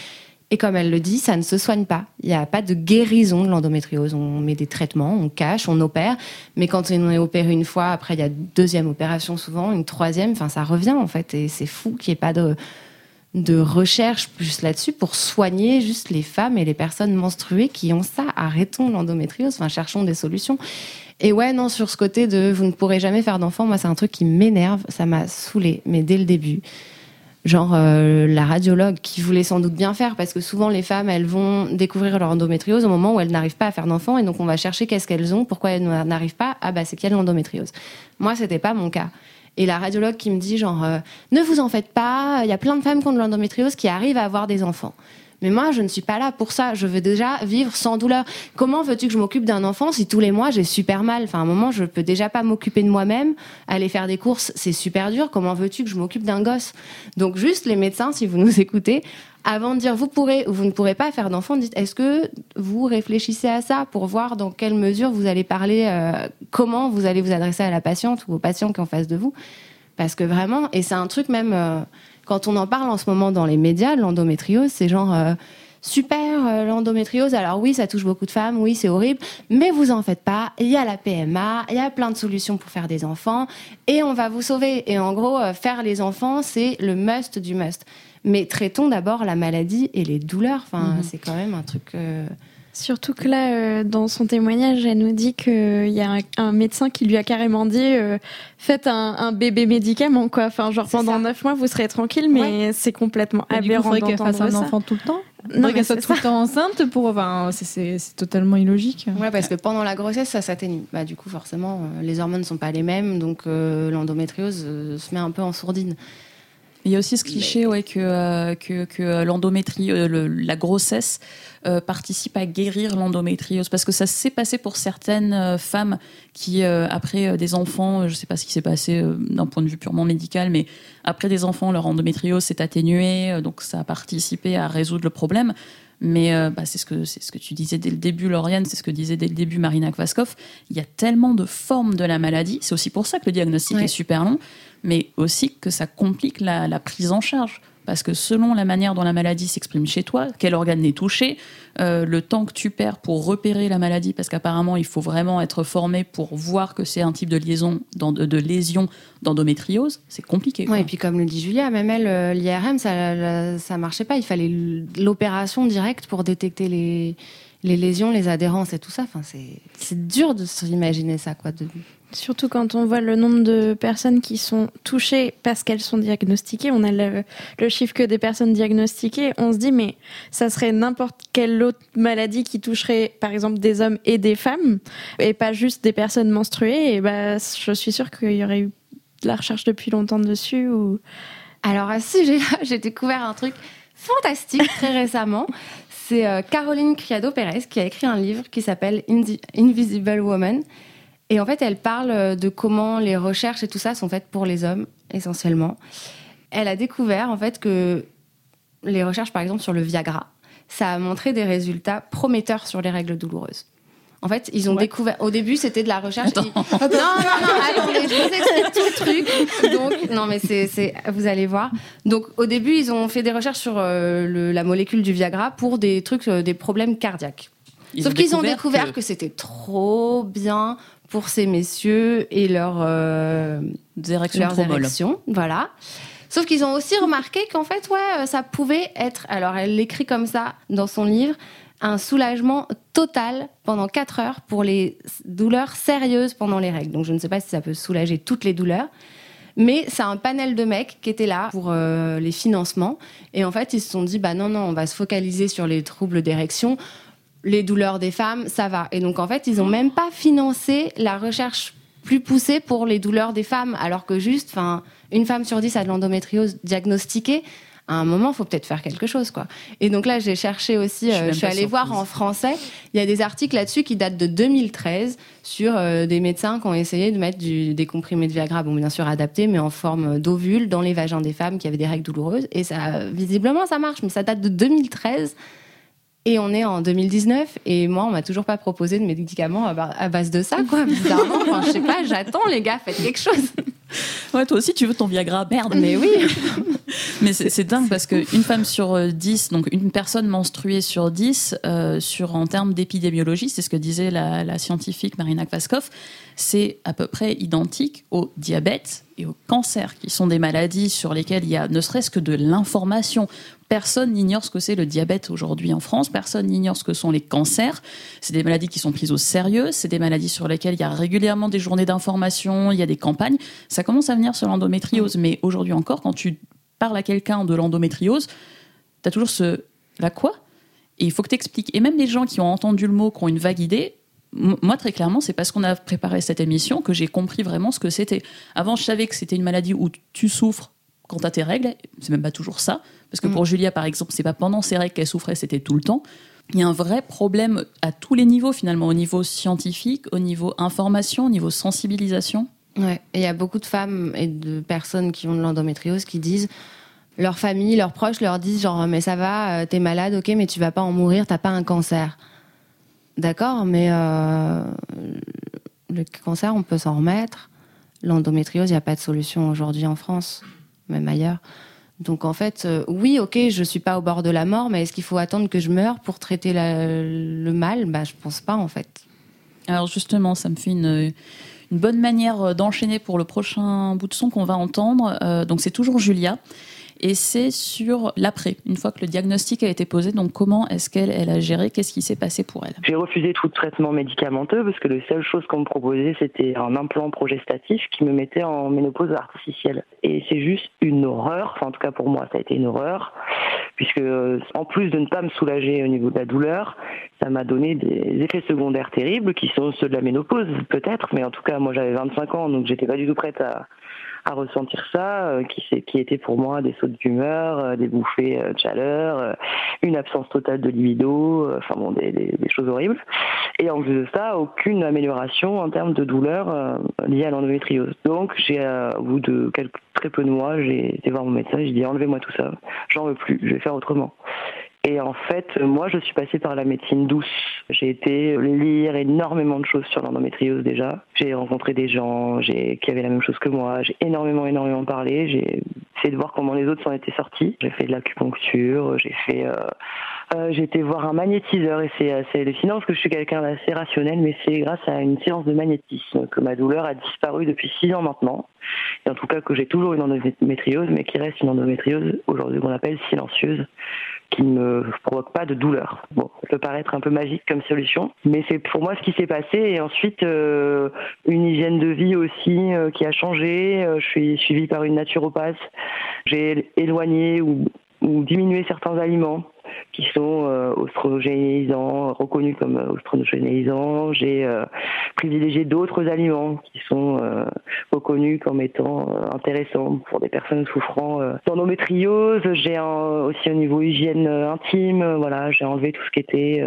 Et comme elle le dit, ça ne se soigne pas. Il n'y a pas de guérison de l'endométriose. On met des traitements, on cache, on opère. Mais quand on est opéré une fois, après, il y a deuxième opération souvent, une troisième. Enfin, ça revient, en fait. Et c'est fou qu'il n'y ait pas de de recherche juste là-dessus pour soigner juste les femmes et les personnes menstruées qui ont ça. Arrêtons l'endométriose, enfin cherchons des solutions. Et ouais, non, sur ce côté de vous ne pourrez jamais faire d'enfant, moi c'est un truc qui m'énerve, ça m'a saoulé, mais dès le début. Genre euh, la radiologue qui voulait sans doute bien faire parce que souvent les femmes elles vont découvrir leur endométriose au moment où elles n'arrivent pas à faire d'enfant et donc on va chercher qu'est-ce qu'elles ont, pourquoi elles n'arrivent pas, ah bah c'est de l'endométriose. Moi c'était pas mon cas. Et la radiologue qui me dit genre euh, ne vous en faites pas, il y a plein de femmes qui ont de l'endométriose qui arrivent à avoir des enfants. Mais moi, je ne suis pas là pour ça. Je veux déjà vivre sans douleur. Comment veux-tu que je m'occupe d'un enfant si tous les mois j'ai super mal? Enfin, à un moment, je peux déjà pas m'occuper de moi-même. Aller faire des courses, c'est super dur. Comment veux-tu que je m'occupe d'un gosse? Donc, juste les médecins, si vous nous écoutez, avant de dire vous pourrez ou vous ne pourrez pas faire d'enfant, dites est-ce que vous réfléchissez à ça pour voir dans quelle mesure vous allez parler, euh, comment vous allez vous adresser à la patiente ou au patient qui en face de vous? Parce que vraiment, et c'est un truc même. euh, quand on en parle en ce moment dans les médias, l'endométriose, c'est genre euh, super euh, l'endométriose. Alors oui, ça touche beaucoup de femmes, oui, c'est horrible, mais vous en faites pas. Il y a la PMA, il y a plein de solutions pour faire des enfants et on va vous sauver. Et en gros, euh, faire les enfants, c'est le must du must. Mais traitons d'abord la maladie et les douleurs. Enfin, Mhm. c'est quand même un truc. Euh, Surtout que là, euh, dans son témoignage, elle nous dit qu'il y a un, un, médecin qui lui a carrément dit euh, faites un, un, bébé médicament, quoi. Enfin, genre pendant neuf mois, vous serez tranquille, mais ouais. c'est complètement et aberrant. Il qu'elle fasse un ça. enfant tout le temps non, qu'elle soit tout le temps enceinte pour. Enfin, c'est totalement illogique. Ouais, parce que pendant la grossesse, ça s'atténue. Bah, du coup, forcément, euh, les hormones ne sont pas les mêmes, donc euh, l'endométriose euh, se met un peu en sourdine. Il y a aussi ce cliché ouais, que, euh, que, que l'endométrie, euh, le, la grossesse euh, participe à guérir l'endométriose. Parce que ça s'est passé pour certaines euh, femmes qui, euh, après des enfants, je ne sais pas ce qui s'est passé d'un point de vue purement médical, mais après des enfants, leur endométriose s'est atténuée, donc ça a participé à résoudre le problème. Mais euh, bah, c'est ce que c'est ce que tu disais dès le début, Lauriane, c'est ce que disait dès le début Marina Kvaskov. Il y a tellement de formes de la maladie. C'est aussi pour ça que le diagnostic ouais. est super long, mais aussi que ça complique la, prise en charge parce que selon la manière dont la maladie s'exprime chez toi, quel organe est touché, euh, le temps que tu perds pour repérer la maladie, parce qu'apparemment il faut vraiment être formé pour voir que c'est un type de liaison, de, de lésion d'endométriose, c'est compliqué. Et puis comme le dit Julia, même elle, euh, l'IRM, ça, ça marchait pas. Il fallait l'opération directe pour détecter les, les lésions, les adhérences et tout ça. Enfin, c'est dur de s'imaginer ça, quoi. Surtout quand on voit le nombre de personnes qui sont touchées parce qu'elles sont diagnostiquées. On a le, chiffre que des personnes diagnostiquées. On se dit, mais ça serait n'importe quelle autre maladie qui toucherait, par exemple, des hommes et des femmes, et pas juste des personnes menstruées. Et bah, je suis sûre qu'il y aurait eu de la recherche depuis longtemps dessus. Ou... Alors, sujet-là, j'ai découvert un truc fantastique très récemment. C'est euh, Caroline Criado Pérez qui a écrit un livre qui s'appelle Invisible Woman. Et en fait, elle parle de comment les recherches et tout ça sont faites pour les hommes, essentiellement. Elle a découvert, en fait, que les recherches, par exemple, sur le Viagra, ça a montré des résultats prometteurs sur les règles douloureuses. En fait, ils ont ouais. découvert. Au début, c'était de la recherche. Qui... Non, non, non. Attendez, je vous explique tout le truc. Donc, non, mais c'est, c'est, vous allez voir. Donc, au début, ils ont fait des recherches sur euh, le, la molécule du Viagra pour des trucs, euh, des problèmes cardiaques. Ils Sauf qu'ils ont découvert que, que c'était trop bien pour ces messieurs et leur, euh, érections leurs érections. Voilà. Sauf qu'ils ont aussi remarqué qu'en fait, ouais, ça pouvait être. Alors, elle l'écrit comme ça dans son livre un soulagement total pendant 4 heures pour les douleurs sérieuses pendant les règles. Donc je ne sais pas si ça peut soulager toutes les douleurs. Mais c'est un panel de mecs qui étaient là pour euh, les financements. Et en fait, ils se sont dit, bah non, non, on va se focaliser sur les troubles d'érection. Les douleurs des femmes, ça va. Et donc, en fait, ils n'ont même pas financé la recherche plus poussée pour les douleurs des femmes. Alors que juste, enfin, une femme sur dix a de l'endométriose diagnostiquée à un moment, il faut peut-être faire quelque chose, quoi. Et donc là, j'ai cherché aussi, je, euh, je suis allée voir en français. Il y a des articles là-dessus qui datent de 2013 sur euh, des médecins qui ont essayé de mettre du, des comprimés de Viagra, bon, bien sûr adaptés, mais en forme d'ovule dans les vagins des femmes qui avaient des règles douloureuses. Et ça, visiblement, ça marche, mais ça date de 2013. Et on est en 2019 et moi on m'a toujours pas proposé de médicaments à base de ça quoi. Bizarrement, enfin, je sais pas, j'attends les gars, faites quelque chose. Ouais, toi aussi tu veux ton Viagra, merde. Mais oui. Mais c'est dingue parce qu'une femme sur 10, donc une personne menstruée sur 10, euh, sur, en termes d'épidémiologie, c'est ce que disait la, la scientifique Marina Kvaskov, c'est à peu près identique au diabète et au cancer, qui sont des maladies sur lesquelles il y a ne serait-ce que de l'information. Personne n'ignore ce que c'est le diabète aujourd'hui en France, personne n'ignore ce que sont les cancers. C'est des maladies qui sont prises au sérieux, c'est des maladies sur lesquelles il y a régulièrement des journées d'information, il y a des campagnes. Ça commence à venir sur l'endométriose, mais aujourd'hui encore, quand tu parles à quelqu'un de l'endométriose, tu as toujours ce la quoi? Et il faut que tu expliques. Et même les gens qui ont entendu le mot, qui ont une vague idée, moi, très clairement, c'est parce qu'on a préparé cette émission que j'ai compris vraiment ce que c'était. Avant, je savais que c'était une maladie où tu souffres quand tu as tes règles. C'est même pas toujours ça. Parce que pour mmh. Julia, par exemple, c'est pas pendant ses règles qu'elle souffrait, c'était tout le temps. Il y a un vrai problème à tous les niveaux, finalement, au niveau scientifique, au niveau information, au niveau sensibilisation. Ouais, et il y a beaucoup de femmes et de personnes qui ont de l'endométriose qui disent leur famille, leurs proches leur disent genre mais ça va, t'es malade, ok, mais tu vas pas en mourir, t'as pas un cancer. D'accord, mais euh, le cancer, on peut s'en remettre. L'endométriose, il n'y a pas de solution aujourd'hui en France, même ailleurs. Donc en fait, euh, oui, ok, je suis pas au bord de la mort, mais est-ce qu'il faut attendre que je meure pour traiter le mal? Bah, je pense pas en fait. Alors justement, ça me fait une, bonne manière d'enchaîner pour le prochain bout de son qu'on va entendre. Euh, donc c'est toujours Julia. Et c'est sur l'après, une fois que le diagnostic a été posé. Donc, comment est-ce qu'elle elle a géré? Qu'est-ce qui s'est passé pour elle? J'ai refusé tout traitement médicamenteux parce que la seule chose qu'on me proposait, c'était un implant progestatif qui me mettait en ménopause artificielle. Et c'est juste une horreur. En tout cas, pour moi, ça a été une horreur puisque en plus de ne pas me soulager au niveau de la douleur, ça m'a donné des effets secondaires terribles qui sont ceux de la ménopause peut-être, mais en tout cas moi j'avais 25 ans donc j'étais pas du tout prête à, à ressentir ça, euh, qui, qui était pour moi des sautes d'humeur, euh, des bouffées euh, de chaleur, une absence totale de libido, enfin bon, des, des, des, choses horribles. Et en plus de ça, aucune amélioration en termes de douleur liée à l'endométriose. Donc, j'ai, au bout de quelques, très peu de mois, j'ai été voir mon médecin, j'ai dit enlevez-moi tout ça, j'en veux plus, je vais faire autrement. Et en fait, moi, je suis passée par la médecine douce. J'ai été lire énormément de choses sur l'endométriose déjà. J'ai rencontré des gens qui avaient la même chose que moi. J'ai énormément, énormément parlé. J'ai essayé de voir comment les autres s'en étaient sortis. J'ai fait de l'acupuncture. J'ai fait... Euh, euh, j'ai été voir un magnétiseur et c'est assez hallucinant parce que je suis quelqu'un d'assez rationnel, mais c'est grâce à une séance de magnétisme que ma douleur a disparu depuis six ans maintenant. Et en tout cas que j'ai toujours une endométriose, mais qui reste une endométriose aujourd'hui qu'on appelle silencieuse qui ne me provoque pas de douleur. Bon, ça peut paraître un peu magique comme solution, mais c'est pour moi ce qui s'est passé. Et ensuite, euh, une hygiène de vie aussi euh, qui a changé. Euh, je suis suivie par une naturopathe. J'ai éloigné ou, ou diminué certains aliments qui sont euh, oestrogénisants, reconnus comme euh, oestrogénisants. J'ai euh, privilégié d'autres aliments qui sont euh, reconnus comme étant euh, intéressants pour des personnes souffrant d'endométriose. J'ai aussi au niveau hygiène intime, voilà, j'ai enlevé tout ce qui était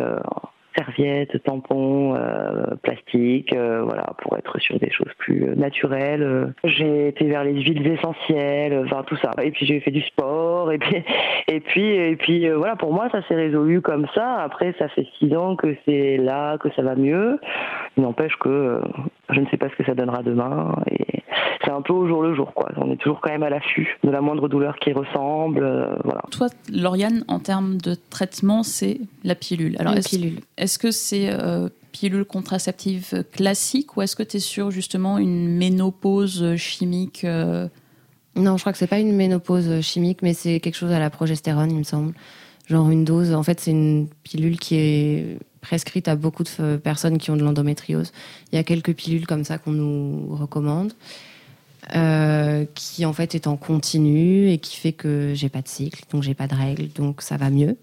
serviettes, tampons, euh, plastique, euh, voilà, pour être sur des choses plus euh, naturelles. J'ai été vers les huiles essentielles, enfin tout ça. Et puis j'ai fait du sport, et puis et puis et puis voilà, pour moi ça s'est résolu comme ça. Après ça fait six ans que c'est là que ça va mieux. Il n'empêche que je ne sais pas ce que ça donnera demain. Et c'est un peu au jour le jour, quoi. On est toujours quand même à l'affût de la moindre douleur qui ressemble, voilà. Toi, Lauriane, en termes de traitement, c'est la pilule. Alors, est-ce, pilule. Est-ce que c'est euh, pilule contraceptive classique ou est-ce que tu es sur justement une ménopause chimique euh... Non, je crois que c'est pas une ménopause chimique, mais c'est quelque chose à la progestérone, il me semble. Genre une dose. En fait, c'est une pilule qui est prescrite à beaucoup de personnes qui ont de l'endométriose. Il y a quelques pilules comme ça qu'on nous recommande. Euh, qui en fait est en continu et qui fait que j'ai pas de cycle, donc j'ai pas de règles, donc ça va mieux.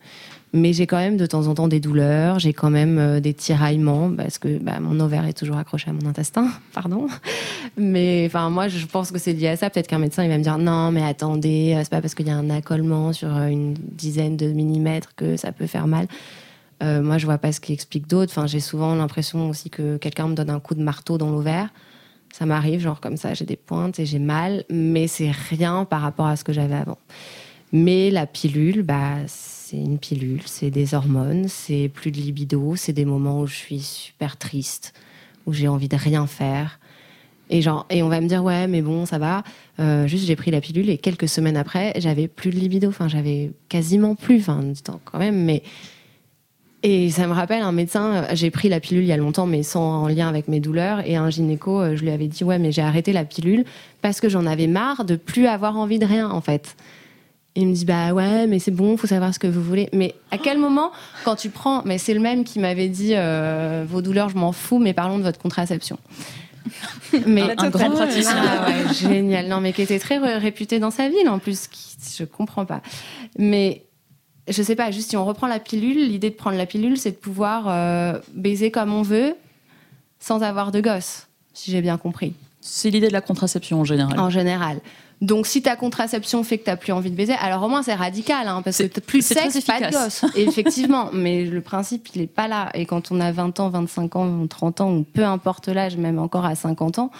Mais j'ai quand même de temps en temps des douleurs, j'ai quand même euh, des tiraillements parce que bah, mon ovaire est toujours accroché à mon intestin, pardon. Mais enfin moi je pense que c'est lié à ça. Peut-être qu'un médecin il va me dire non mais attendez, euh, c'est pas parce qu'il y a un accolement sur euh, une dizaine de millimètres que ça peut faire mal. Moi je vois pas ce qui explique d'autres. Enfin j'ai souvent l'impression aussi que quelqu'un me donne un coup de marteau dans l'ovaire. Ça m'arrive genre comme ça, j'ai des pointes et j'ai mal, mais c'est rien par rapport à ce que j'avais avant. Mais la pilule, bah c'est une pilule, c'est des hormones, c'est plus de libido, c'est des moments où je suis super triste, où j'ai envie de rien faire. Et genre, et on va me dire ouais, mais bon, ça va. Euh, juste, j'ai pris la pilule et quelques semaines après, j'avais plus de libido. Enfin, j'avais quasiment plus. Enfin, du temps quand même, mais et ça me rappelle un médecin. J'ai pris la pilule il y a longtemps, mais sans en lien avec mes douleurs. Et un gynéco, euh, je lui avais dit ouais, mais j'ai arrêté la pilule parce que j'en avais marre de plus avoir envie de rien, en fait il me dit bah ouais mais c'est bon faut savoir ce que vous voulez. Mais à quel moment quand tu prends mais c'est le même qui m'avait dit euh, vos douleurs je m'en fous mais parlons de votre contraception. Mais un, un grand praticien. Ah ouais, génial. Non mais qui était très réputé dans sa ville en plus qui, je comprends pas. Mais je sais pas juste si on reprend la pilule l'idée de prendre la pilule c'est de pouvoir euh, baiser comme on veut sans avoir de gosse si j'ai bien compris. C'est l'idée de la contraception en général. En général donc, si ta contraception fait que tu n'as plus envie de baiser, alors au moins c'est radical, hein, parce que plus de sexe, pas de gosse. Effectivement, mais le principe, il n'est pas là. Et quand on a 20 ans, 25 ans, 30 ans, ou peu importe l'âge, même encore à 50 ans,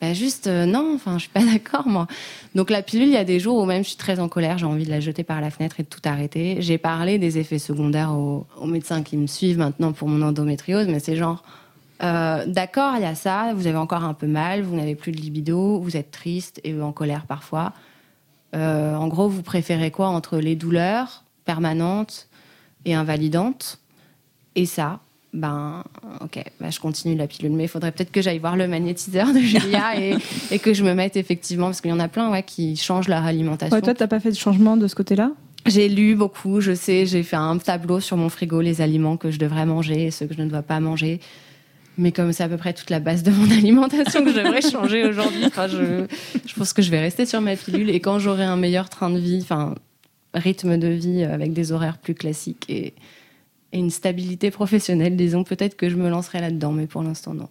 bah juste euh, non, enfin je suis pas d'accord moi. Donc la pilule, il y a des jours où même je suis très en colère, j'ai envie de la jeter par la fenêtre et de tout arrêter. J'ai parlé des effets secondaires aux, aux médecins qui me suivent maintenant pour mon endométriose, mais c'est genre euh, D'accord, il y a ça, vous avez encore un peu mal, vous n'avez plus de libido, vous êtes triste et en colère parfois. Euh, en gros, vous préférez quoi entre les douleurs permanentes et invalidantes et ça ben ok, ben, je continue la pilule. Mais il faudrait peut-être que j'aille voir le magnétiseur de Julia et, et que je me mette effectivement, parce qu'il y en a plein ouais, qui changent leur alimentation. Ouais, toi, t'as pas fait de changement de ce côté-là? J'ai lu beaucoup, je sais, j'ai fait un tableau sur mon frigo, les aliments que je devrais manger et ceux que je ne dois pas manger. Mais comme c'est à peu près toute la base de mon alimentation que je devrais changer aujourd'hui, je, pense que je vais rester sur ma pilule. Et quand j'aurai un meilleur train de vie, enfin, rythme de vie avec des horaires plus classiques et, et une stabilité professionnelle, disons, peut-être que je me lancerai là-dedans, mais pour l'instant, non.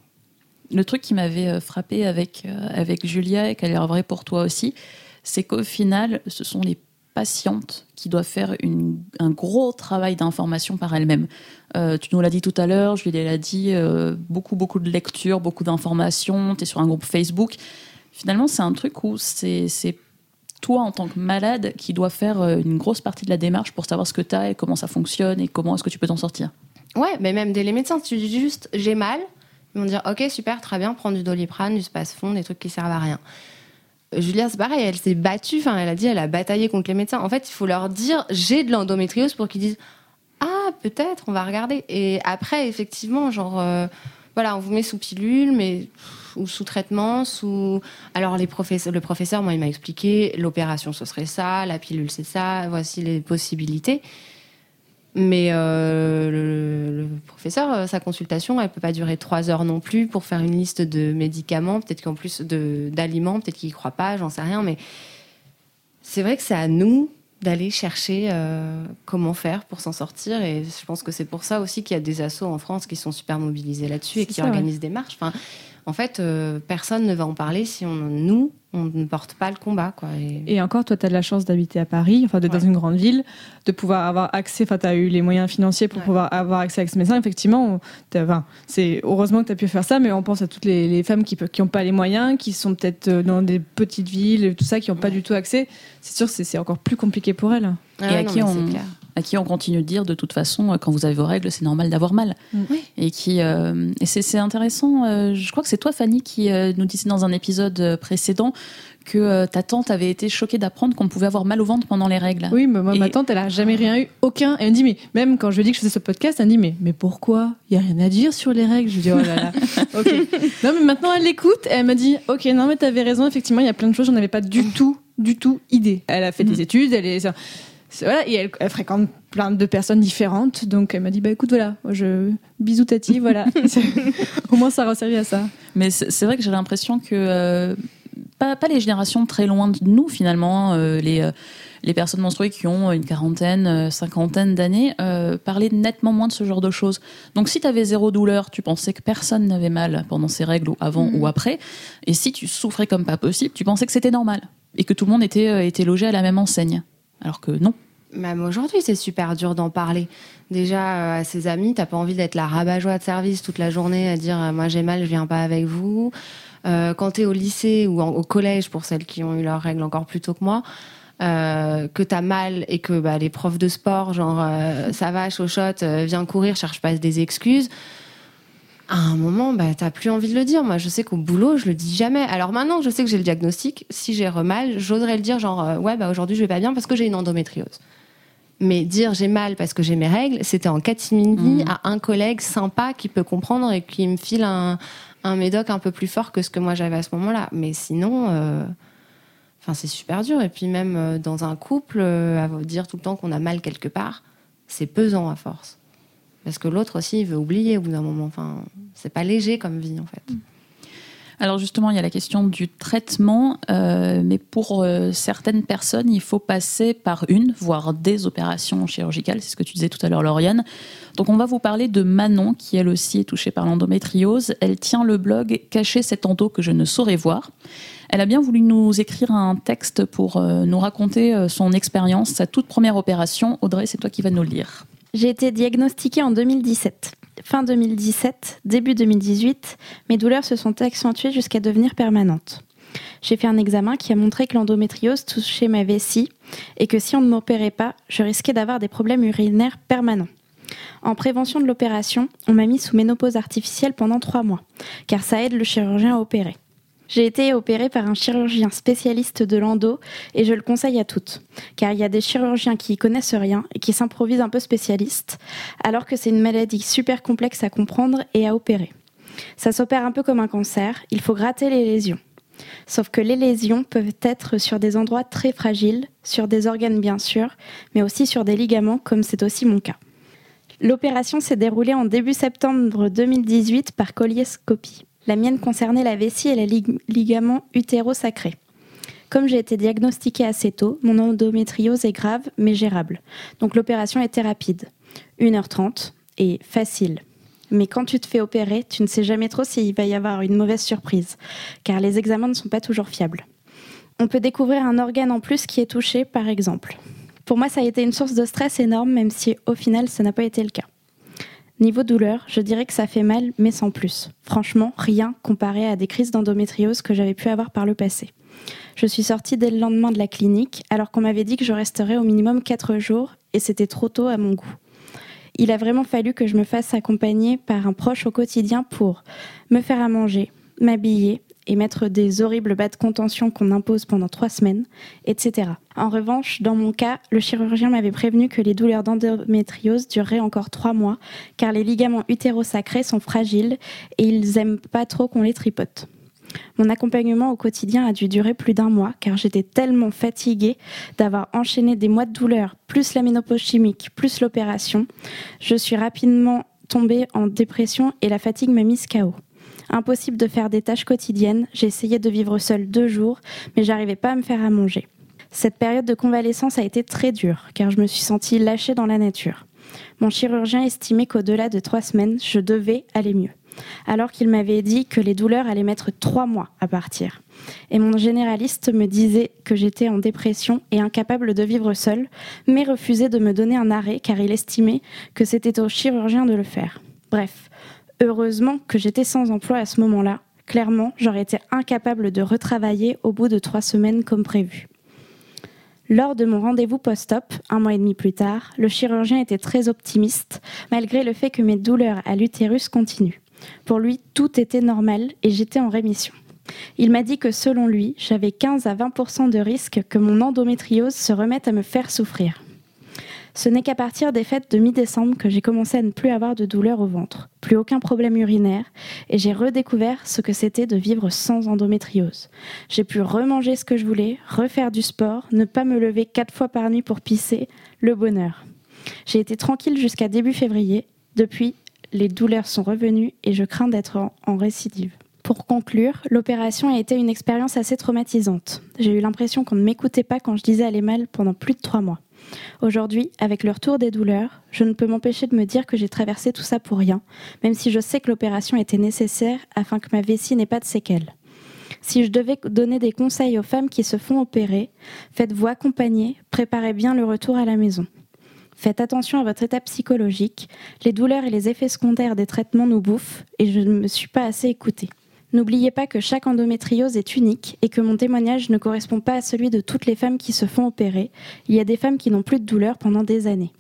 Le truc qui m'avait euh, frappé avec, euh, avec Julia et qui a l'air vrai pour toi aussi, c'est qu'au final, ce sont les patientes qui doivent faire une- un gros travail d'information par elles-mêmes. Euh, tu nous l'as dit tout à l'heure, Julia l'a dit, euh, beaucoup, beaucoup de lectures, beaucoup d'informations, tu es sur un groupe Facebook. Finalement, c'est un truc où c'est c'est toi, en tant que malade, qui dois faire euh, une grosse partie de la démarche pour savoir ce que tu as et comment ça fonctionne et comment est-ce que tu peux t'en sortir. Ouais, mais même dès les médecins, si tu dis juste j'ai mal, ils vont dire ok, super, très bien, prends du doliprane, du spasfon, des trucs qui servent à rien. Julia, c'est pareil, elle s'est battue, enfin, elle a dit, elle a bataillé contre les médecins. En fait, il faut leur dire j'ai de l'endométriose pour qu'ils disent ah, peut-être, on va regarder. Et après, effectivement, genre, euh, voilà, on vous met sous pilule, mais ou sous traitement, sous. Alors les professeurs, le professeur, moi, il m'a expliqué l'opération, ce serait ça, la pilule, c'est ça. Voici les possibilités. Mais euh, le, le professeur, euh, sa consultation, elle peut pas durer trois heures non plus pour faire une liste de médicaments. Peut-être qu'en plus d'aliments, peut-être qu'il y croit pas, j'en sais rien. Mais c'est vrai que c'est à nous d'aller chercher euh, comment faire pour s'en sortir. Et je pense que c'est pour ça aussi qu'il y a des assos en France qui sont super mobilisés là-dessus et qui ça, ouais. organisent des marches. Enfin, en fait, euh, personne ne va en parler si on, nous, on ne porte pas le combat. Quoi. Et- Et encore, toi, tu as de la chance d'habiter à Paris, enfin d'être Ouais. dans une grande ville, de pouvoir avoir accès, enfin tu as eu les moyens financiers pour Ouais. pouvoir avoir accès à ce médecin. Effectivement, enfin, c'est heureusement que tu as pu faire ça, mais on pense à toutes les, les femmes qui n'ont pas les moyens, qui sont peut-être euh, dans des petites villes, tout ça, qui n'ont pas du tout accès. C'est sûr, c'est encore plus compliqué pour elles. Ah et à, non, qui on, c'est clair. À qui on continue de dire de toute façon, euh, quand vous avez vos règles, c'est normal d'avoir mal. Oui. Et qui euh, et c'est intéressant. euh, je crois que c'est toi, Fanny, qui euh, nous disait dans un épisode précédent que ta tante avait été choquée d'apprendre qu'on pouvait avoir mal au ventre pendant les règles. Oui, mais moi, Et- ma tante, elle a jamais rien eu, aucun. Elle me dit, mais même quand je lui ai dit que je faisais ce podcast, elle me dit, mais, mais pourquoi? Il y a rien à dire sur les règles? Je lui dis, oh là là. ok. Non, mais maintenant, elle l'écoute. et Elle m'a dit, ok, non, mais t'avais raison. Effectivement, il y a plein de choses, j'en avais pas du tout, du tout idée. Elle a fait des études, elle est. Voilà, et elle, elle fréquente plein de personnes différentes. Donc, elle m'a dit, bah écoute, voilà, je. Bisous, Tati, voilà. Au moins, ça aura servi à ça. Mais c'est vrai que j'ai l'impression que euh, pas, pas les générations très loin de nous finalement, euh, les, euh, les personnes menstruées qui ont une quarantaine, cinquantaine d'années, euh, parlaient nettement moins de ce genre de choses. Donc si tu avais zéro douleur, tu pensais que personne n'avait mal pendant ces règles ou avant ou après, et si tu souffrais comme pas possible, tu pensais que c'était normal et que tout le monde était, était logé à la même enseigne. Alors que non. Même aujourd'hui, c'est super dur d'en parler. Déjà, euh, à ses amis, t'as pas envie d'être la rabat-joie de service toute la journée à dire euh, moi j'ai mal, je viens pas avec vous. Euh, quand t'es au lycée ou au collège, pour celles qui ont eu leurs règles encore plus tôt que moi, euh, que t'as mal et que bah, les profs de sport, genre ça va, chochotte, viens courir, cherche pas des excuses. À un moment, bah, t'as plus envie de le dire. Moi, je sais qu'au boulot, je le dis jamais. Alors maintenant je sais que j'ai le diagnostic, si j'ai mal, j'oserais le dire, genre, euh, ouais, bah, aujourd'hui, je vais pas bien parce que j'ai une endométriose. Mais dire j'ai mal parce que j'ai mes règles, c'était en catimini à un collègue sympa qui peut comprendre et qui me file un, un médoc un peu plus fort que ce que moi j'avais à ce moment-là. Mais sinon, euh, enfin, c'est super dur. Et puis même euh, dans un couple, euh, à dire tout le temps qu'on a mal quelque part, c'est pesant à force. Parce que l'autre aussi, il veut oublier au bout d'un moment. Enfin, c'est pas léger comme vie en fait. Alors justement, il y a la question du traitement, euh, mais pour euh, certaines personnes, il faut passer par une, voire des opérations chirurgicales, c'est ce que tu disais tout à l'heure, Lauriane. Donc on va vous parler de Manon, qui elle aussi est touchée par l'endométriose. Elle tient le blog Cacher cet endo que je ne saurais voir. Elle a bien voulu nous écrire un texte pour euh, nous raconter son expérience, sa toute première opération. Audrey, c'est toi qui vas nous lire. J'ai été diagnostiquée en 2017. Fin 2017, début 2018, mes douleurs se sont accentuées jusqu'à devenir permanentes. J'ai fait un examen qui a montré que l'endométriose touchait ma vessie et que si on ne m'opérait pas, je risquais d'avoir des problèmes urinaires permanents. En prévention de l'opération, on m'a mis sous ménopause artificielle pendant trois mois, car ça aide le chirurgien à opérer. J'ai été opérée par un chirurgien spécialiste de l'endo et je le conseille à toutes, car il y a des chirurgiens qui y connaissent rien et qui s'improvisent un peu spécialistes, alors que c'est une maladie super complexe à comprendre et à opérer. Ça s'opère un peu comme un cancer, il faut gratter les lésions. Sauf que les lésions peuvent être sur des endroits très fragiles, sur des organes bien sûr, mais aussi sur des ligaments comme c'est aussi mon cas. L'opération s'est déroulée en début septembre 2018 par coliescopie. La mienne concernait la vessie et les ligaments utérosacrés. Comme j'ai été diagnostiquée assez tôt, mon endométriose est grave mais gérable. Donc l'opération était rapide. 1h30 et facile. Mais quand tu te fais opérer, tu ne sais jamais trop s'il va y avoir une mauvaise surprise, car les examens ne sont pas toujours fiables. On peut découvrir un organe en plus qui est touché, par exemple. Pour moi, ça a été une source de stress énorme, même si au final, ça n'a pas été le cas. Niveau douleur, je dirais que ça fait mal, mais sans plus. Franchement, rien comparé à des crises d'endométriose que j'avais pu avoir par le passé. Je suis sortie dès le lendemain de la clinique, alors qu'on m'avait dit que je resterais au minimum 4 jours, et c'était trop tôt à mon goût. Il a vraiment fallu que je me fasse accompagner par un proche au quotidien pour me faire à manger, m'habiller, et mettre des horribles bas de contention qu'on impose pendant trois semaines, etc. En revanche, dans mon cas, le chirurgien m'avait prévenu que les douleurs d'endométriose dureraient encore trois mois, car les ligaments utérosacrés sont fragiles et ils aiment pas trop qu'on les tripote. Mon accompagnement au quotidien a dû durer plus d'un mois car j'étais tellement fatiguée d'avoir enchaîné des mois de douleur, plus la ménopause chimique, plus l'opération. Je suis rapidement tombée en dépression et la fatigue m'a mise KO. Impossible de faire des tâches quotidiennes. J'ai essayé de vivre seule deux jours, mais j'arrivais pas à me faire à manger. Cette période de convalescence a été très dure, car je me suis sentie lâchée dans la nature. Mon chirurgien estimait qu'au-delà de trois semaines, je devais aller mieux, alors qu'il m'avait dit que les douleurs allaient mettre trois mois à partir. Et mon généraliste me disait que j'étais en dépression et incapable de vivre seule, mais refusait de me donner un arrêt car il estimait que c'était au chirurgien de le faire. Bref, Heureusement que j'étais sans emploi à ce moment-là. Clairement, j'aurais été incapable de retravailler au bout de trois semaines comme prévu. Lors de mon rendez-vous post-op, un mois et demi plus tard, le chirurgien était très optimiste, malgré le fait que mes douleurs à l'utérus continuent. Pour lui, tout était normal et j'étais en rémission. Il m'a dit que selon lui, j'avais 15 à 20% de risque que mon endométriose se remette à me faire souffrir. Ce n'est qu'à partir des fêtes de mi-décembre que j'ai commencé à ne plus avoir de douleur au ventre, plus aucun problème urinaire, et j'ai redécouvert ce que c'était de vivre sans endométriose. J'ai pu remanger ce que je voulais, refaire du sport, ne pas me lever quatre fois par nuit pour pisser, le bonheur. J'ai été tranquille jusqu'à début février. Depuis, les douleurs sont revenues et je crains d'être en, en récidive. Pour conclure, l'opération a été une expérience assez traumatisante. J'ai eu l'impression qu'on ne m'écoutait pas quand je disais aller mal pendant plus de trois mois. Aujourd'hui, avec le retour des douleurs, je ne peux m'empêcher de me dire que j'ai traversé tout ça pour rien, même si je sais que l'opération était nécessaire afin que ma vessie n'ait pas de séquelles. Si je devais donner des conseils aux femmes qui se font opérer, faites-vous accompagner, préparez bien le retour à la maison. Faites attention à votre état psychologique, les douleurs et les effets secondaires des traitements nous bouffent et je ne me suis pas assez écoutée. N'oubliez pas que chaque endométriose est unique et que mon témoignage ne correspond pas à celui de toutes les femmes qui se font opérer. Il y a des femmes qui n'ont plus de douleur pendant des années.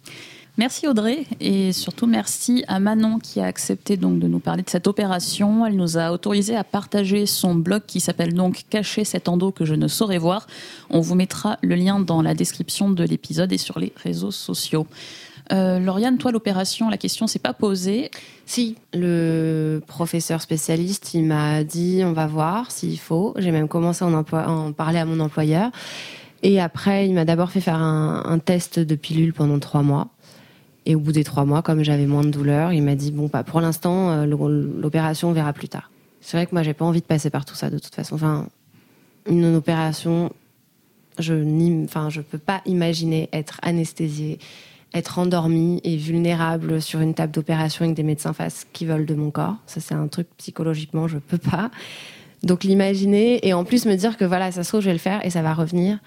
Merci Audrey et surtout merci à Manon qui a accepté de nous parler de cette opération. Elle nous a autorisé à partager son blog qui s'appelle donc Cacher cet endo que je ne saurais voir. On vous mettra le lien dans la description de l'épisode et sur les réseaux sociaux. Euh, Lauriane, toi, l'opération, la question s'est pas posée. Si, le professeur spécialiste, il m'a dit on va voir s'il faut. J'ai même commencé à en, parler à mon employeur. Et après, il m'a d'abord fait faire un, test de pilule pendant trois mois. Et au bout des trois mois, comme j'avais moins de douleur, il m'a dit bon, pas pour l'instant, euh, l'opération on verra plus tard. C'est vrai que moi, j'ai pas envie de passer par tout ça de toute façon. Enfin, une opération, je ne enfin, peux pas imaginer être anesthésiée être endormie et vulnérable sur une table d'opération avec des médecins face qui veulent de mon corps. Ça, c'est un truc psychologiquement, je peux pas. Donc l'imaginer et en plus me dire que voilà, ça se trouve, je vais le faire et ça va revenir.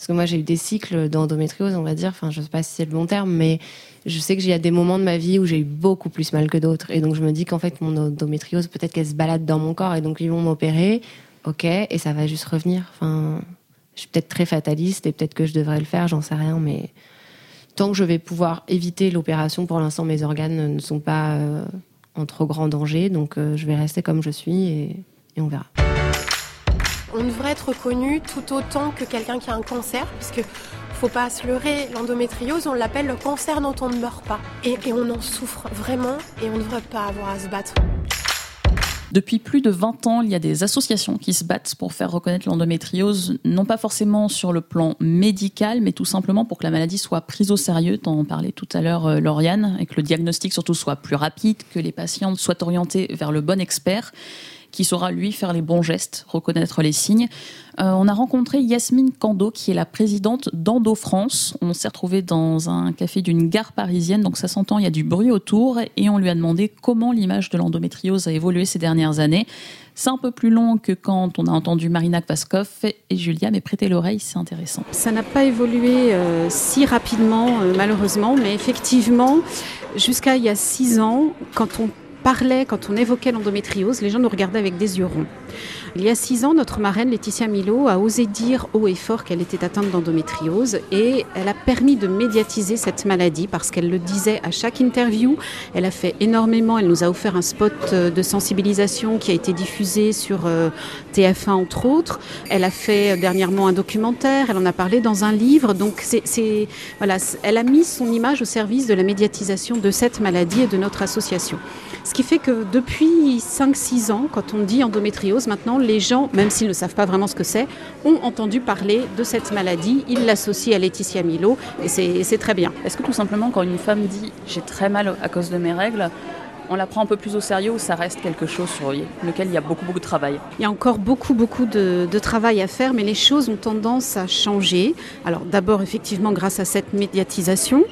Parce que moi, j'ai eu des cycles d'endométriose, on va dire. Enfin, je sais pas si c'est le bon terme, mais je sais que j'ai des moments de ma vie où j'ai eu beaucoup plus mal que d'autres. Et donc, je me dis qu'en fait, mon endométriose, peut-être qu'elle se balade dans mon corps et donc ils vont m'opérer. Ok, et ça va juste revenir. Enfin, je suis peut-être très fataliste et peut-être que je devrais le faire, j'en sais rien, mais tant que je vais pouvoir éviter l'opération, pour l'instant, mes organes ne sont pas euh, en trop grand danger. Donc, euh, je vais rester comme je suis et, on verra. On devrait être reconnu tout autant que quelqu'un qui a un cancer, puisque faut pas se leurrer, l'endométriose, on l'appelle le cancer dont on ne meurt pas. Et, et on en souffre vraiment et on ne devrait pas avoir à se battre. Depuis plus de 20 ans, il y a des associations qui se battent pour faire reconnaître l'endométriose, non pas forcément sur le plan médical, mais tout simplement pour que la maladie soit prise au sérieux. T'en parlais tout à l'heure, euh, Lauriane, et que le diagnostic surtout soit plus rapide, que les patientes soient orientées vers le bon expert qui saura lui faire les bons gestes, reconnaître les signes. Euh, on a rencontré Yasmine Kando, qui est la présidente d'Endo France. On s'est retrouvé dans un café d'une gare parisienne, donc ça s'entend, il y a du bruit autour, et on lui a demandé comment l'image de l'endométriose a évolué ces dernières années. C'est un peu plus long que quand on a entendu Marina Kvaskov et Julia, mais prêtez l'oreille, c'est intéressant. Ça n'a pas évolué euh, si rapidement, euh, malheureusement, mais effectivement, jusqu'à il y a six ans, quand on parlait, quand on évoquait l'endométriose, les gens nous regardaient avec des yeux ronds. Il y a six ans, notre marraine Laetitia Milo a osé dire haut et fort qu'elle était atteinte d'endométriose et elle a permis de médiatiser cette maladie parce qu'elle le disait à chaque interview. Elle a fait énormément, elle nous a offert un spot euh, de sensibilisation qui a été diffusé sur euh, TF1 entre autres. Elle a fait euh, dernièrement un documentaire, elle en a parlé dans un livre. Donc c'est voilà, elle a mis son image au service de la médiatisation de cette maladie et de notre association. Ce qui fait que depuis 5-6 ans, quand on dit endométriose, maintenant les gens, même s'ils ne savent pas vraiment ce que c'est, ont entendu parler de cette maladie. Ils l'associent à Laetitia Milo et c'est très bien. Est-ce que tout simplement quand une femme dit j'ai très mal à cause de mes règles, on la prend un peu plus au sérieux ou ça reste quelque chose sur lequel il y a beaucoup, beaucoup de travail Il y a encore beaucoup, beaucoup de, travail à faire, mais les choses ont tendance à changer. Alors d'abord, effectivement, grâce à cette médiatisation,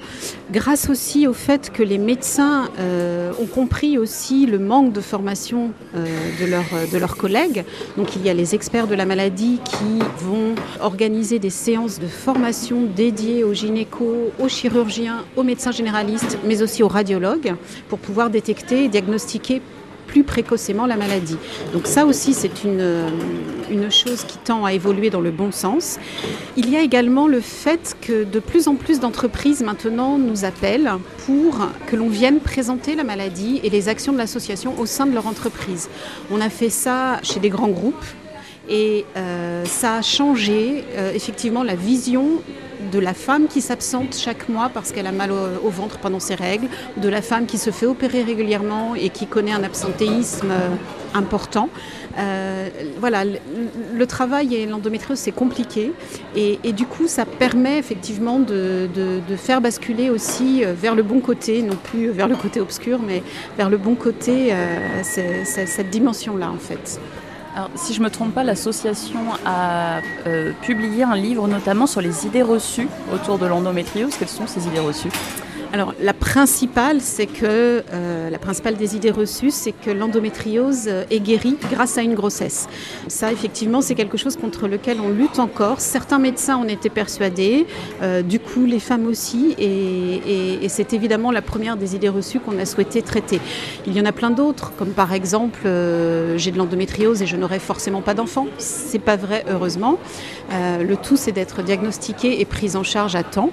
grâce aussi au fait que les médecins euh, ont compris aussi le manque de formation euh, de, de leurs collègues. Donc il y a les experts de la maladie qui vont organiser des séances de formation dédiées aux gynécos, aux chirurgiens, aux médecins généralistes, mais aussi aux radiologues, pour pouvoir détecter diagnostiquer plus précocement la maladie. Donc ça aussi, c'est une, euh, une chose qui tend à évoluer dans le bon sens. Il y a également le fait que de plus en plus d'entreprises maintenant nous appellent pour que l'on vienne présenter la maladie et les actions de l'association au sein de leur entreprise. On a fait ça chez des grands groupes et euh, ça a changé euh, effectivement la vision de la femme qui s'absente chaque mois parce qu'elle a mal au, ventre pendant ses règles, de la femme qui se fait opérer régulièrement et qui connaît un absentéisme euh, important. Euh, voilà, le, travail et l'endométriose, c'est compliqué. Et, du coup, ça permet effectivement de, faire basculer aussi euh, vers le bon côté, non plus vers le côté obscur, mais vers le bon côté, cette dimension-là, en fait si je ne me trompe pas, l'association a euh, publié un livre notamment sur les idées reçues autour de l'endométriose. Quelles sont ces idées reçues? Alors la principale, c'est que euh, la principale des idées reçues, c'est que l'endométriose euh, est guérie grâce à une grossesse. Ça, effectivement, c'est quelque chose contre lequel on lutte encore. Certains médecins en étaient persuadés, euh, du coup les femmes aussi, et, c'est évidemment la première des idées reçues qu'on a souhaité traiter. Il y en a plein d'autres, comme par exemple, j'ai de l'endométriose et je n'aurai forcément pas d'enfant. C'est pas vrai, heureusement. le tout, c'est d'être diagnostiqué et pris en charge à temps.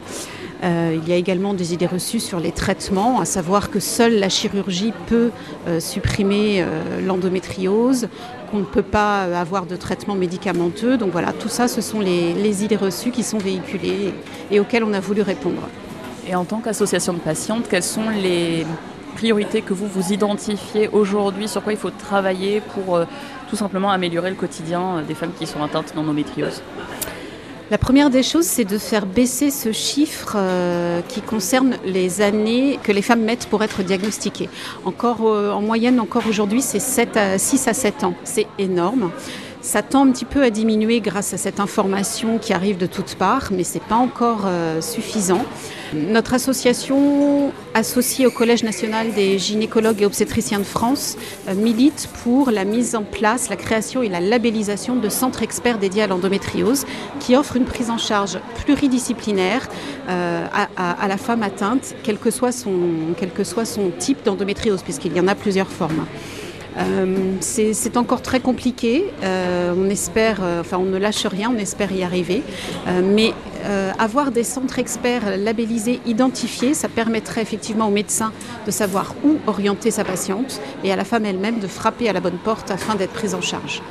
Euh, il y a également des idées reçues sur les traitements, à savoir que seule la chirurgie peut euh, supprimer euh, l'endométriose, qu'on ne peut pas avoir de traitement médicamenteux. Donc voilà, tout ça, ce sont les, idées reçues qui sont véhiculées et, auxquelles on a voulu répondre. Et en tant qu'association de patientes, quelles sont les priorités que vous vous identifiez aujourd'hui? Sur quoi il faut travailler pour tout simplement améliorer le quotidien des femmes qui sont atteintes d'endométriose? La première des choses, c'est de faire baisser ce chiffre euh, qui concerne les années que les femmes mettent pour être diagnostiquées. Encore, euh, en moyenne, encore aujourd'hui, c'est 6 à 7 ans. C'est énorme. Ça tend un petit peu à diminuer grâce à cette information qui arrive de toutes parts, mais ce n'est pas encore euh, suffisant. Notre association, associée au Collège national des gynécologues et obstétriciens de France, euh, milite pour la mise en place, la création et la labellisation de centres experts dédiés à l'endométriose qui offrent une prise en charge pluridisciplinaire euh, à, la femme atteinte, quel que soit son, quel que soit son type d'endométriose, puisqu'il y en a plusieurs formes. Euh, c'est encore très compliqué. Euh, on espère, euh, enfin, on ne lâche rien, on espère y arriver. mais avoir des centres experts labellisés, identifiés, ça permettrait effectivement au médecin de savoir où orienter sa patiente et à la femme elle-même de frapper à la bonne porte afin d'être prise en charge.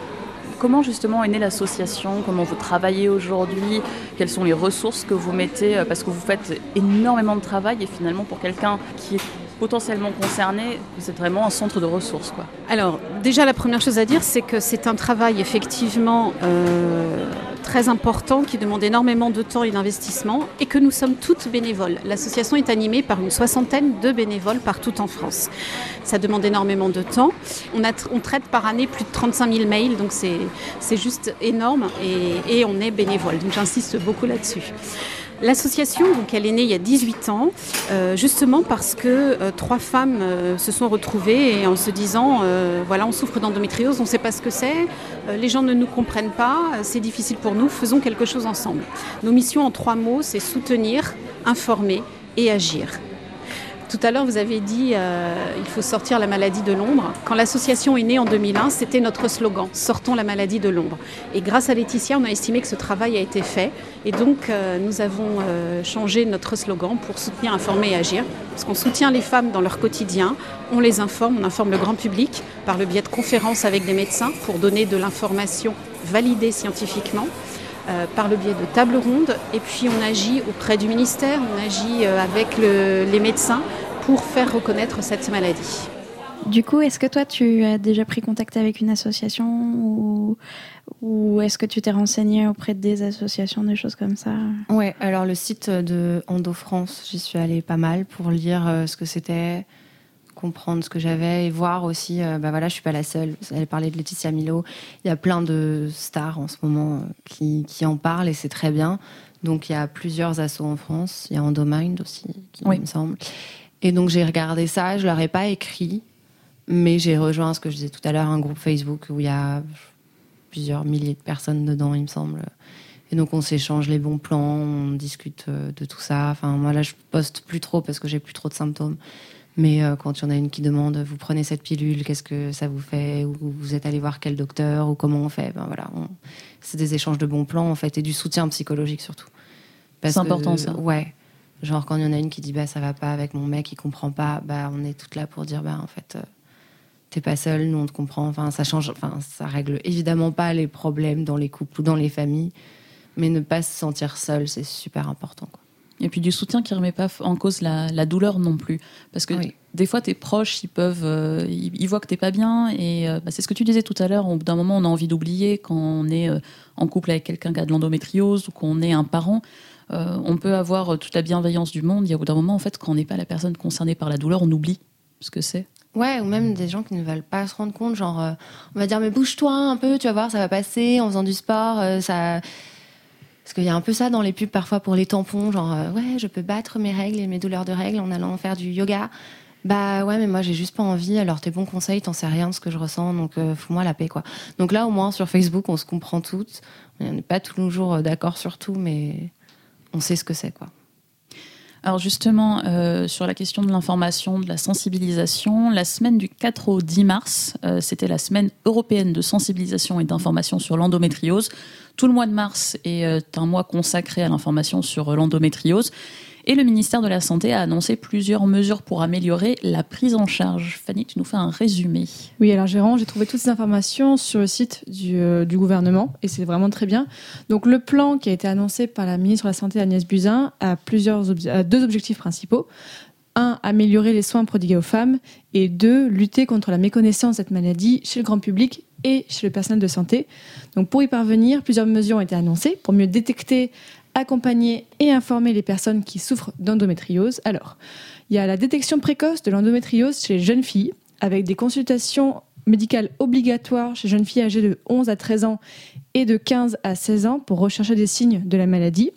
comment justement est née l'association? Comment vous travaillez aujourd'hui? Quelles sont les ressources que vous mettez? Parce que vous faites énormément de travail et finalement pour quelqu'un qui est potentiellement concernés, c'est vraiment un centre de ressources. Quoi. Alors, déjà, la première chose à dire, c'est que c'est un travail effectivement euh, très important qui demande énormément de temps et d'investissement et que nous sommes toutes bénévoles. L'association est animée par une soixantaine de bénévoles partout en France. Ça demande énormément de temps. On, traite par année plus de 35 000 mails, donc c'est juste énorme et on est bénévole. Donc j'insiste beaucoup là-dessus. L'association, donc, elle est née il y a 18 ans, euh, justement parce que euh, trois femmes euh, se sont retrouvées et en se disant, voilà, on souffre d'endométriose, on ne sait pas ce que c'est, les gens ne nous comprennent pas, c'est difficile pour nous, faisons quelque chose ensemble. Nos missions en trois mots, c'est soutenir, informer et agir. Tout à l'heure, vous avez dit euh, il faut sortir la maladie de l'ombre. Quand l'association est née en 2001, c'était notre slogan sortons la maladie de l'ombre. Et grâce à Laetitia, on a estimé que ce travail a été fait. Et donc, euh, nous avons euh, changé notre slogan pour soutenir, informer et agir. Parce qu'on soutient les femmes dans leur quotidien, on les informe, on informe le grand public par le biais de conférences avec des médecins pour donner de l'information validée scientifiquement. Euh, par le biais de tables rondes. Et puis on agit auprès du ministère, on agit avec les médecins pour faire reconnaître cette maladie. Du coup, est-ce que toi, tu as déjà pris contact avec une association ou, ou est-ce que tu t'es renseigné auprès des associations, des choses comme ça? Ouais, alors le site de Endo France, j'y suis allée pas mal pour lire euh, ce que c'était, comprendre ce que j'avais et voir aussi, euh, bah voilà, je suis pas la seule. Vous allez parler de Laetitia Milo. Il y a plein de stars en ce moment euh, qui, qui en parlent et c'est très bien. Donc il y a plusieurs assos en France. Il y a Endomind aussi, qui me semble. Et donc j'ai regardé ça. Je leur ai pas écrit, mais j'ai rejoint ce que je disais tout à l'heure, un groupe Facebook où il y a plusieurs milliers de personnes dedans, il me semble. Et donc on s'échange les bons plans, on discute euh, de tout ça. Enfin moi là je poste plus trop parce que j'ai plus trop de symptômes. Mais euh, quand il y en a une qui demande, vous prenez cette pilule, qu'est-ce que ça vous fait? Ou vous êtes allé voir quel docteur? Ou comment on fait? Ben voilà, C'est des échanges de bons plans, en fait, et du soutien psychologique surtout. C'est important, ça. Ouais. Genre, quand il y en a une qui dit, bah, ça va pas avec mon mec, il comprend pas, bah, on est toutes là pour dire, bah, en fait, euh, t'es pas seule, nous, on te comprend. Enfin, ça change, enfin, ça règle évidemment pas les problèmes dans les couples ou dans les familles, mais ne pas se sentir seul, c'est super important, quoi. Et puis du soutien qui remet pas en cause la, douleur non plus. Parce que des fois, tes proches, ils peuvent, euh, ils, voient que t'es pas bien. Et euh, bah, c'est ce que tu disais tout à l'heure. Au bout d'un moment, on a envie d'oublier quand on est euh, en couple avec quelqu'un qui a de l'endométriose ou qu'on est un parent. On peut avoir toute la bienveillance du monde. Et au bout d'un moment, en fait, quand on n'est pas la personne concernée par la douleur, on oublie ce que c'est. Ouais, ou même des gens qui ne veulent pas se rendre compte, genre, on va dire, mais bouge-toi un peu, tu vas voir, ça va passer en faisant du sport, parce qu'il y a un peu ça dans les pubs parfois pour les tampons, genre euh, ouais, je peux battre mes règles et mes douleurs de règles en allant faire du yoga. Bah ouais, mais moi j'ai juste pas envie. Alors tes bons conseils, t'en sais rien de ce que je ressens, donc euh, fous-moi la paix quoi. Donc là au moins sur Facebook, on se comprend toutes. On n'est pas tous les jours euh, d'accord sur tout, mais on sait ce que c'est quoi. Alors justement, sur la question de l'information, de la sensibilisation, la semaine du 4 au 10 mars, c'était la semaine européenne de sensibilisation et d'information sur l'endométriose. Tout le mois de mars est euh, un mois consacré à l'information sur euh, l'endométriose. Et le ministère de la Santé a annoncé plusieurs mesures pour améliorer la prise en charge. Fanny, tu nous fais un résumé. Oui, alors Gérard, j'ai trouvé toutes ces informations sur le site du, euh, gouvernement et c'est vraiment très bien. Donc le plan qui a été annoncé par la ministre de la Santé Agnès Buzyn a, plusieurs a deux objectifs principaux. Un, améliorer les soins prodigués aux femmes et deux, lutter contre la méconnaissance de cette maladie chez le grand public et chez le personnel de santé. Donc pour y parvenir, plusieurs mesures ont été annoncées pour mieux détecter, accompagner et informer les personnes qui souffrent d'endométriose. Alors, il y a la détection précoce de l'endométriose chez les jeunes filles avec des consultations médicales obligatoires chez jeunes filles âgées de 11 à 13 ans et de 15 à 16 ans pour rechercher des signes de la maladie.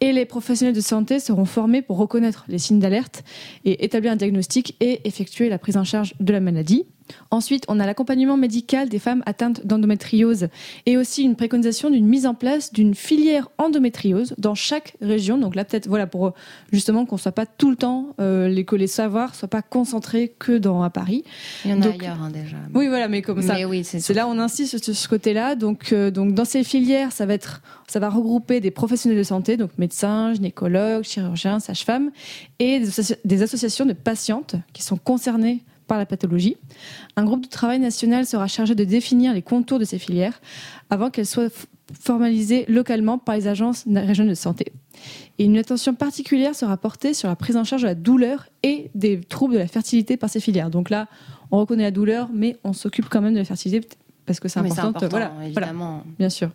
Et les professionnels de santé seront formés pour reconnaître les signes d'alerte et établir un diagnostic et effectuer la prise en charge de la maladie. Ensuite, on a l'accompagnement médical des femmes atteintes d'endométriose et aussi une préconisation d'une mise en place d'une filière endométriose dans chaque région. Donc là, peut-être, voilà, pour justement qu'on ne soit pas tout le temps, euh, les, que les savoirs ne soient pas concentrés que dans, à Paris. Il y en a ailleurs hein, déjà. Oui, voilà, mais comme ça. Oui, c'est là on insiste sur ce côté-là. Donc, euh, donc dans ces filières, ça va, être, ça va regrouper des professionnels de santé, donc médecins, gynécologues, chirurgiens, sages-femmes, et des, associations de patientes qui sont concernées par la pathologie. Un groupe de travail national sera chargé de définir les contours de ces filières avant qu'elles soient formalisées localement par les agences régionales de santé. Et une attention particulière sera portée sur la prise en charge de la douleur et des troubles de la fertilité par ces filières. Donc là, on reconnaît la douleur, mais on s'occupe quand même de la fertilité parce que c'est important, voilà, évidemment. bien sûr.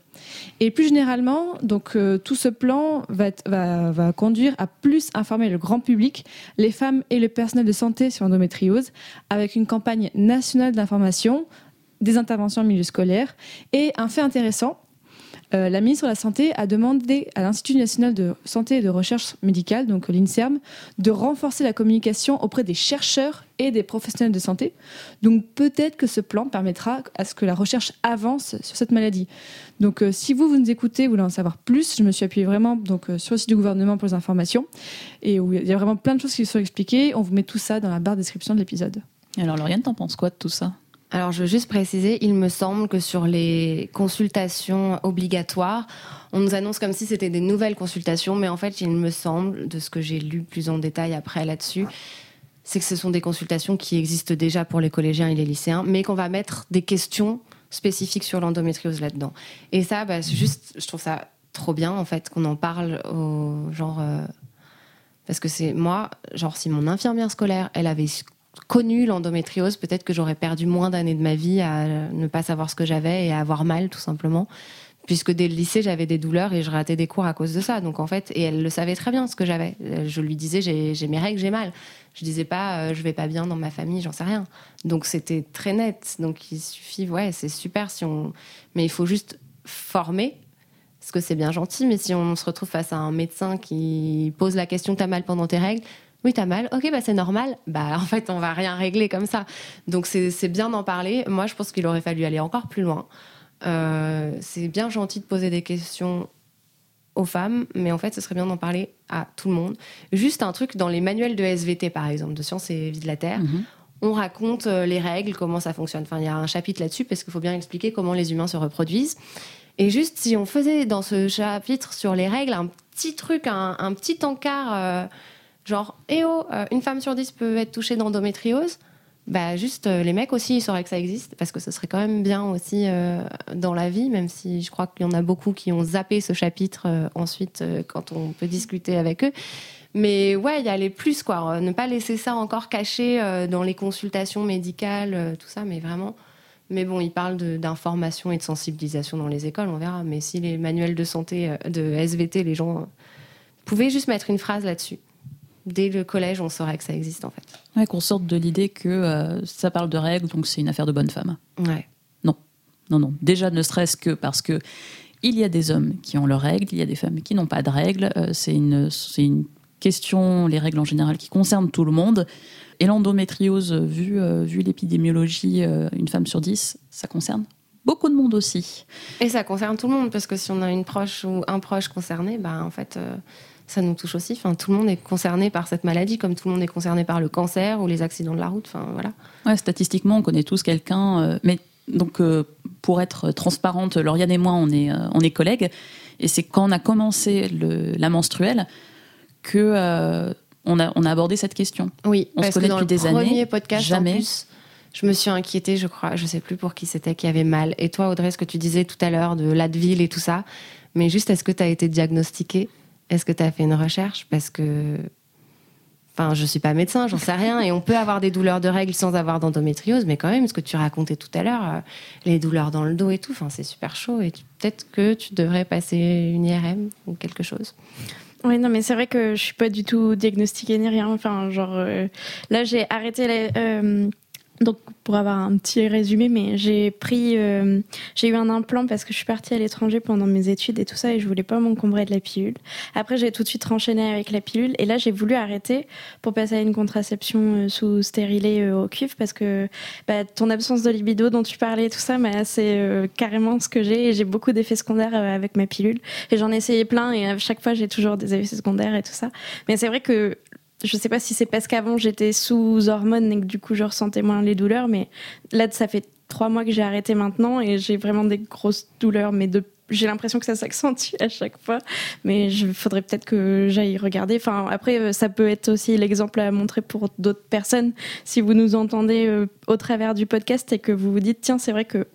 Et plus généralement, donc euh, tout ce plan va, va, va, conduire à plus informer le grand public, les femmes et le personnel de santé sur l'endométriose, avec une campagne nationale d'information, des interventions en milieu scolaire et un fait intéressant, euh, la ministre de la Santé a demandé à l'Institut national de santé et de recherche médicale, donc l'INSERM, de renforcer la communication auprès des chercheurs et des professionnels de santé. Donc peut-être que ce plan permettra à ce que la recherche avance sur cette maladie. Donc euh, si vous, vous nous écoutez, vous voulez en savoir plus, je me suis appuyée vraiment donc, euh, sur le site du gouvernement pour les informations, et il y a vraiment plein de choses qui sont expliquées. On vous met tout ça dans la barre de description de l'épisode. Alors Lauriane, t'en penses quoi de tout ça? Alors, je veux juste préciser, il me semble que sur les consultations obligatoires, on nous annonce comme si c'était des nouvelles consultations, mais en fait, il me semble, de ce que j'ai lu plus en détail après là-dessus, c'est que ce sont des consultations qui existent déjà pour les collégiens et les lycéens, mais qu'on va mettre des questions spécifiques sur l'endométriose là-dedans. Et ça, bah, juste, je trouve ça trop bien, en fait, qu'on en parle au genre. Euh, parce que c'est moi, genre, si mon infirmière scolaire, elle avait connu l'endométriose, peut-être que j'aurais perdu moins d'années de ma vie à ne pas savoir ce que j'avais et à avoir mal, tout simplement. Puisque dès le lycée, j'avais des douleurs et je ratais des cours à cause de ça. Donc en fait, et elle le savait très bien ce que j'avais. Je lui disais, j'ai mes règles, j'ai mal. Je disais pas, euh, je vais pas bien dans ma famille, j'en sais rien. Donc c'était très net. Donc il suffit, ouais, c'est super si on. Mais il faut juste former parce que c'est bien gentil, mais si on se retrouve face à un médecin qui pose la question t'as mal pendant tes règles, oui, t'as mal. Ok, bah c'est normal. Bah en fait, on va rien régler comme ça. Donc c'est bien d'en parler. Moi, je pense qu'il aurait fallu aller encore plus loin. Euh, c'est bien gentil de poser des questions aux femmes, mais en fait, ce serait bien d'en parler à tout le monde. Juste un truc dans les manuels de SVT, par exemple, de Sciences et Vie de la Terre. Mhm. On raconte euh, les règles, comment ça fonctionne. Enfin, il y a un chapitre là-dessus parce qu'il faut bien expliquer comment les humains se reproduisent. Et juste, si on faisait dans ce chapitre sur les règles un petit truc, un, petit encart euh, Genre, eh oh, euh, une femme sur dix peut être touchée d'endométriose. Bah, juste, euh, les mecs aussi, ils sauraient que ça existe, parce que ce serait quand même bien aussi euh, dans la vie, même si je crois qu'il y en a beaucoup qui ont zappé ce chapitre ensuite quand on peut discuter avec eux. Mais ouais, y a les plus, quoi. Ne pas laisser ça encore caché dans les consultations médicales, tout ça, mais vraiment. Mais bon, il parle d'information et de sensibilisation dans les écoles, on verra. Mais si les manuels de santé, de SVT, les gens pouvaient juste mettre une phrase là-dessus dès le collège, on saurait que ça existe en fait. Ouais, qu'on sorte de l'idée que euh, ça parle de règles, donc c'est une affaire de bonne femme. Ouais. Non, non, non. Déjà, ne serait-ce que parce que il y a des hommes qui ont leurs règles, il y a des femmes qui n'ont pas de règles. Euh, c'est une, c'est une question, les règles en général, qui concernent tout le monde. Et l'endométriose, vu, euh, vu l'épidémiologie, une femme sur dix, ça concerne beaucoup de monde aussi. Et ça concerne tout le monde, parce que si on a une proche ou un proche concerné, bah, en fait, ça nous touche aussi. Enfin, tout le monde est concerné par cette maladie, comme tout le monde est concerné par le cancer ou les accidents de la route. Enfin, voilà. Ouais, statistiquement, on connaît tous quelqu'un. Euh, mais donc, euh, pour être transparente, Lauriane et moi, on est, euh, on est collègues. Et c'est quand on a commencé le, la menstruelle que on, a, on a abordé cette question. Oui, on parce se connaît que dans depuis le des premier années. podcast, jamais. en plus, je me suis inquiétée, je crois, je sais plus pour qui c'était qui avait mal. Et toi, Audrey, ce que tu disais tout à l'heure de l'Advil et tout ça, mais juste, est-ce que tu as été diagnostiquée? Est-ce que tu as fait une recherche Parce que. Enfin, je suis pas médecin, j'en sais rien. Et on peut avoir des douleurs de règles sans avoir d'endométriose, mais quand même, ce que tu racontais tout à l'heure, euh, les douleurs dans le dos et tout, enfin, c'est super chaud. Et peut-être que tu devrais passer une IRM ou quelque chose. Oui, non, mais c'est vrai que je suis pas du tout diagnostiquée ni rien. Enfin, genre, euh, là, j'ai arrêté les, donc, pour avoir un petit résumé, mais j'ai pris, euh, j'ai eu un implant parce que je suis partie à l'étranger pendant mes études et tout ça, et je voulais pas m'encombrer de la pilule. Après, j'ai tout de suite enchaîné avec la pilule, et là, j'ai voulu arrêter pour passer à une contraception euh, sous stérilet euh, au cuivre parce que bah, ton absence de libido dont tu parlais, tout ça, bah, c'est carrément ce que j'ai, et j'ai beaucoup d'effets secondaires avec ma pilule. Et j'en ai essayé plein, et à chaque fois, j'ai toujours des effets secondaires et tout ça. Mais c'est vrai que je sais pas si c'est parce qu'avant j'étais sous hormones et que du coup je ressentais moins les douleurs, mais là ça fait trois mois que j'ai arrêté maintenant et j'ai vraiment des grosses douleurs, mais j'ai l'impression que ça s'accentue à chaque fois. Mais il faudrait peut-être que j'aille regarder. Enfin, après, euh, ça peut être aussi l'exemple à montrer pour d'autres personnes. Si vous nous entendez euh, au travers du podcast et que vous vous dites, tiens, c'est vrai que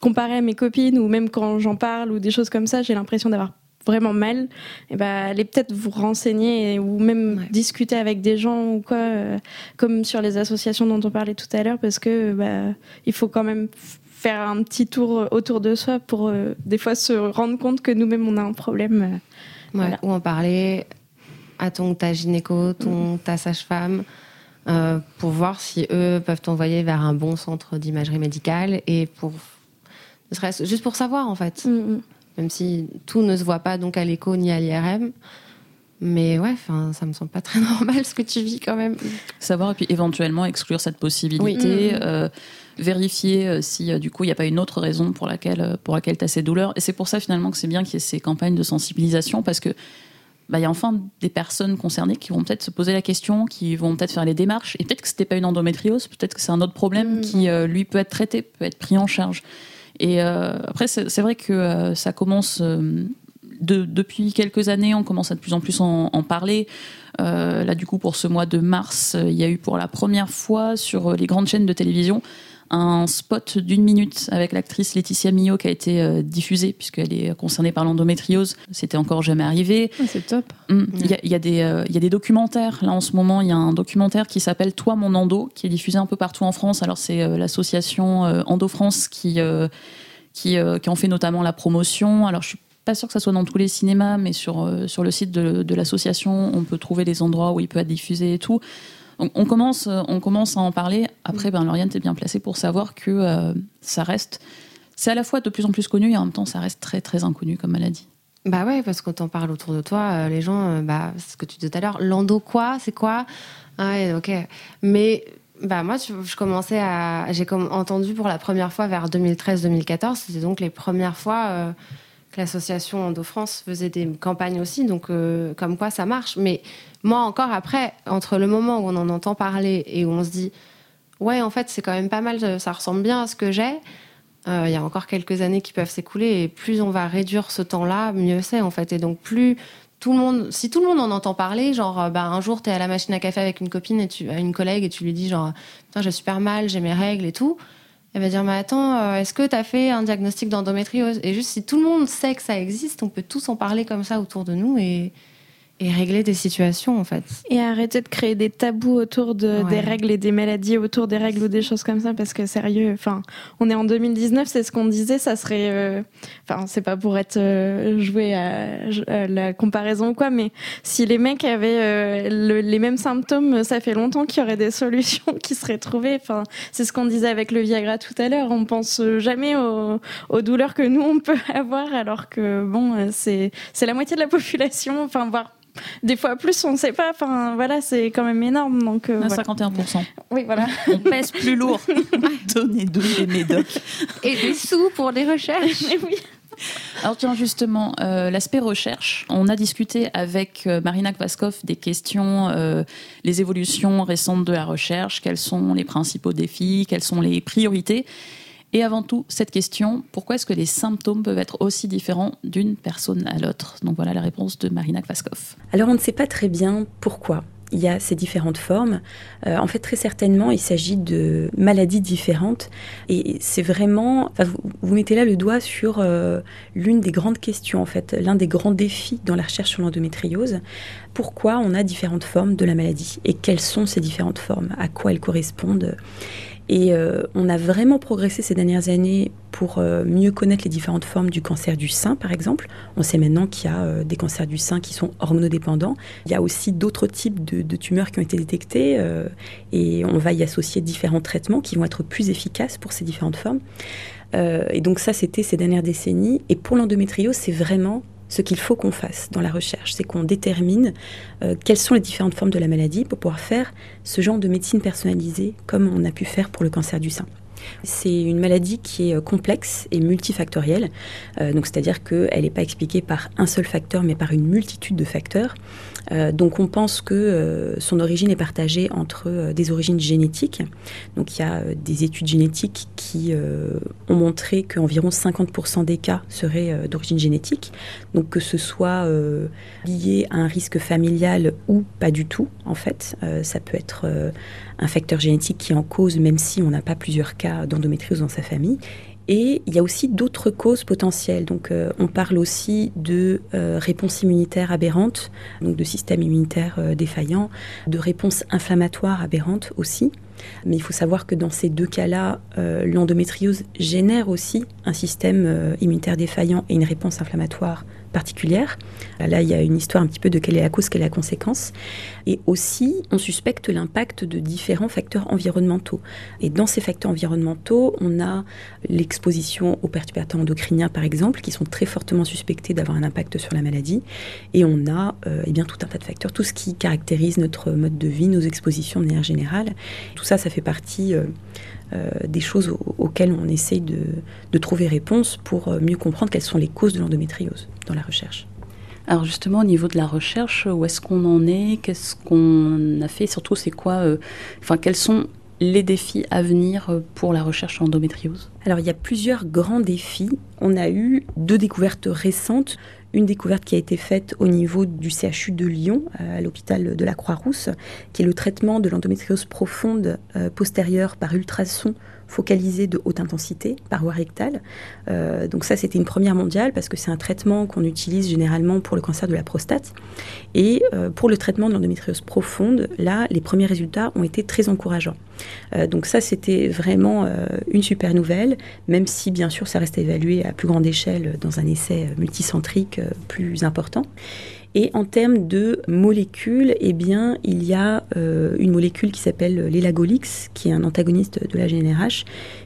comparé à mes copines ou même quand j'en parle ou des choses comme ça, j'ai l'impression d'avoir vraiment mal, et ben allez peut-être vous renseigner ou même discuter avec des gens ou quoi, euh, comme sur les associations dont on parlait tout à l'heure, parce que bah, il faut quand même faire un petit tour autour de soi pour euh, des fois se rendre compte que nous-mêmes on a un problème. Euh, ou en parler à ton ta gynéco, ton ta sage-femme. pour voir si eux peuvent t'envoyer vers un bon centre d'imagerie médicale et pour juste pour savoir en fait. Mm, mm même si tout ne se voit pas donc à l'écho ni à l'IRM. Mais ouais, ça me semble pas très normal ce que tu vis quand même. Savoir et puis éventuellement exclure cette possibilité, euh, vérifier euh, si euh, du coup il n'y a pas une autre raison pour laquelle, pour laquelle tu as ces douleurs. Et c'est pour ça finalement que c'est bien qu'il y ait ces campagnes de sensibilisation parce que bah, il y a enfin des personnes concernées qui vont peut-être se poser la question, qui vont peut-être faire les démarches. Et peut-être que c'était pas une endométriose, peut-être que c'est un autre problème mm-hmm. qui lui peut être traité, peut être pris en charge. Et euh, après, c'est vrai que euh, ça commence. Euh, de, depuis quelques années, on commence à de plus en plus en parler. là, du coup, pour ce mois de mars, il y a eu pour la première fois sur les grandes chaînes de télévision un spot d'une minute avec l'actrice Laetitia Millot qui a été euh, diffusée puisqu'elle est concernée par l'endométriose. C'était encore jamais arrivé. C'est top. Hum, il y, a, des, euh, y a des documentaires. Là, en ce moment, il y a un documentaire qui s'appelle Toi, mon endo, qui est diffusé un peu partout en France. Alors, c'est euh, l'association Endo France qui, qui, qui, en fait notamment la promotion. Alors, je suis pas sûre que ça soit dans tous les cinémas, mais sur, sur le site de, de l'association, on peut trouver les endroits où il peut être diffusé et tout on, commence, on commence à en parler. Après, mm. ben, Lauriane, est bien placée pour savoir que euh, ça reste. C'est à la fois de plus en plus connu et en même temps, ça reste très, très inconnu comme maladie. Bah ouais, parce que quand on parle autour de toi, euh, les gens, euh, bah, c'est ce que tu disais tout à l'heure, l'endo quoi C'est quoi? Ah Ouais, ok. Mais bah moi, je, commençais à. J'ai entendu pour la première fois vers 2013-2014, c'était donc les premières fois que l'association Endo France faisait des campagnes aussi, donc comme quoi ça marche. Mais moi, encore après, entre le moment où on en entend parler et où on se dit, ouais, en fait, c'est quand même pas mal, ça ressemble bien à ce que j'ai, euh, il y a encore quelques années qui peuvent s'écouler et plus on va réduire ce temps-là, mieux c'est en fait. Et donc plus tout le monde, si tout le monde en entend parler, genre euh, bah, un jour tu es à la machine à café avec une copine et tu, une collègue et tu lui dis genre putain j'ai super mal, j'ai mes règles et tout, elle va dire mais attends euh, est-ce que tu fait un diagnostic d'endométriose? Et juste si tout le monde sait que ça existe, on peut tous en parler comme ça autour de nous et et régler des situations en fait. Et arrêter de créer des tabous autour de, des règles et des maladies autour des règles ou des choses comme ça parce que sérieux, enfin, on est en 2019, c'est ce qu'on disait, ça serait, euh, enfin, c'est pas pour être euh, joué à, la comparaison ou quoi, mais si les mecs avaient euh, les mêmes symptômes, ça fait longtemps qu'il y aurait des solutions qui seraient trouvées. Enfin, c'est ce qu'on disait avec le Viagra tout à l'heure, on pense jamais aux, aux, douleurs que nous on peut avoir alors que bon, c'est c'est la moitié de la population, enfin voire des fois plus, on ne sait pas. Enfin, voilà, c'est quand même énorme. Donc, 51%. Euh, oui, voilà. On pèse plus lourd. Donnez-nous des médocs. Et des sous pour les recherches. oui. Alors tiens justement, euh, l'aspect recherche, on a discuté avec euh, Marina Kvaskov des questions, les évolutions récentes de la recherche, quels sont les principaux défis, quelles sont les priorités. Et avant tout, cette question, pourquoi est-ce que les symptômes peuvent être aussi différents d'une personne à l'autre? Donc voilà la réponse de Marina Kvaskov. Alors on ne sait pas très bien pourquoi il y a ces différentes formes. Euh, en fait, très certainement, il s'agit de maladies différentes. Et c'est vraiment, vous, mettez là le doigt sur euh, l'une des grandes questions, en fait, l'un des grands défis dans la recherche sur l'endométriose. Pourquoi on a différentes formes de la maladie? Et quelles sont ces différentes formes? À quoi elles correspondent? Et euh, on a vraiment progressé ces dernières années pour euh, mieux connaître les différentes formes du cancer du sein, par exemple. On sait maintenant qu'il y a euh, des cancers du sein qui sont hormonodépendants. Il y a aussi d'autres types de, tumeurs qui ont été détectés et on va y associer différents traitements qui vont être plus efficaces pour ces différentes formes. et donc ça, c'était ces dernières décennies. Et pour l'endométriose, c'est vraiment ce qu'il faut qu'on fasse dans la recherche, c'est qu'on détermine euh, quelles sont les différentes formes de la maladie pour pouvoir faire ce genre de médecine personnalisée comme on a pu faire pour le cancer du sein. C'est une maladie qui est complexe et multifactorielle. donc, c'est-à-dire qu'elle n'est pas expliquée par un seul facteur, mais par une multitude de facteurs. Euh, donc on pense que euh, son origine est partagée entre euh, des origines génétiques. Donc il y a des études génétiques qui ont montré qu'environ 50% des cas seraient d'origine génétique. Donc que ce soit lié à un risque familial ou pas du tout, en fait. ça peut être un facteur génétique qui est en cause, même si on n'a pas plusieurs cas d'endométriose dans sa famille. Et il y a aussi d'autres causes potentielles. Euh, on parle aussi de euh, réponse immunitaire aberrante, donc de système immunitaire euh, défaillant, de réponse inflammatoire aberrante aussi. Mais il faut savoir que dans ces deux cas-là, l'endométriose génère aussi un système immunitaire défaillant et une réponse inflammatoire particulière. Là, il y a une histoire un petit peu de quelle est la cause, quelle est la conséquence. Et aussi, on suspecte l'impact de différents facteurs environnementaux. Et dans ces facteurs environnementaux, on a l'exposition aux perturbateurs endocriniens, par exemple, qui sont très fortement suspectés d'avoir un impact sur la maladie. Et on a euh, eh bien, tout un tas de facteurs, tout ce qui caractérise notre mode de vie, nos expositions de manière générale. Tout ça, ça fait partie... Euh, euh, des choses auxquelles on essaye de, de, trouver réponse pour mieux comprendre quelles sont les causes de l'endométriose dans la recherche. Alors justement, au niveau de la recherche, où est-ce qu'on en est? Qu'est-ce qu'on a fait? Surtout, c'est quoi euh, quels sont les défis à venir euh, pour la recherche en endométriose? Alors, il y a plusieurs grands défis. On a eu deux découvertes récentes. Une découverte qui a été faite au niveau du CHU de Lyon, euh, à l'hôpital de la Croix-Rousse, qui est le traitement de l'endométriose profonde postérieure par ultrason focalisé de haute intensité par voie rectale. Euh, donc ça, c'était une première mondiale parce que c'est un traitement qu'on utilise généralement pour le cancer de la prostate. Et euh, pour le traitement de l'endométriose profonde, là, les premiers résultats ont été très encourageants. Euh, donc ça, c'était vraiment une super nouvelle, même si bien sûr, ça reste à évaluer à plus grande échelle dans un essai multicentrique plus important. Et en termes de molécules, eh bien, il y a euh, une molécule qui s'appelle l'élagolix, qui est un antagoniste de la GNRH,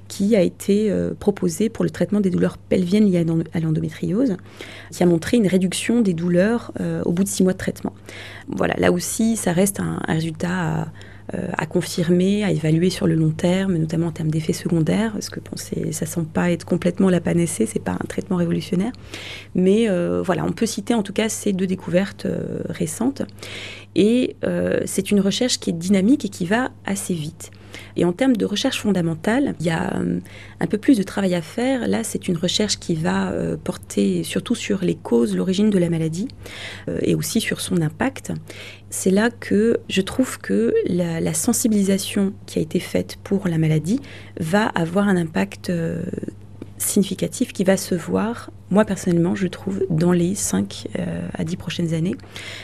qui a été euh, proposée pour le traitement des douleurs pelviennes liées à l'endométriose, qui a montré une réduction des douleurs euh, au bout de six mois de traitement. Voilà, là aussi, ça reste un, résultat à confirmer, à évaluer sur le long terme, notamment en termes d'effets secondaires, parce que bon, ça semble pas être complètement la panacée, c'est pas un traitement révolutionnaire, mais euh, voilà, on peut citer en tout cas ces deux découvertes euh, récentes, et c'est une recherche qui est dynamique et qui va assez vite. Et en termes de recherche fondamentale, il y a euh, un peu plus de travail à faire. Là, c'est une recherche qui va euh, porter surtout sur les causes, l'origine de la maladie euh, et aussi sur son impact. C'est là que je trouve que la, la, sensibilisation qui a été faite pour la maladie va avoir un impact significatif qui va se voir, moi personnellement, je trouve, dans les 5 euh, à 10 prochaines années.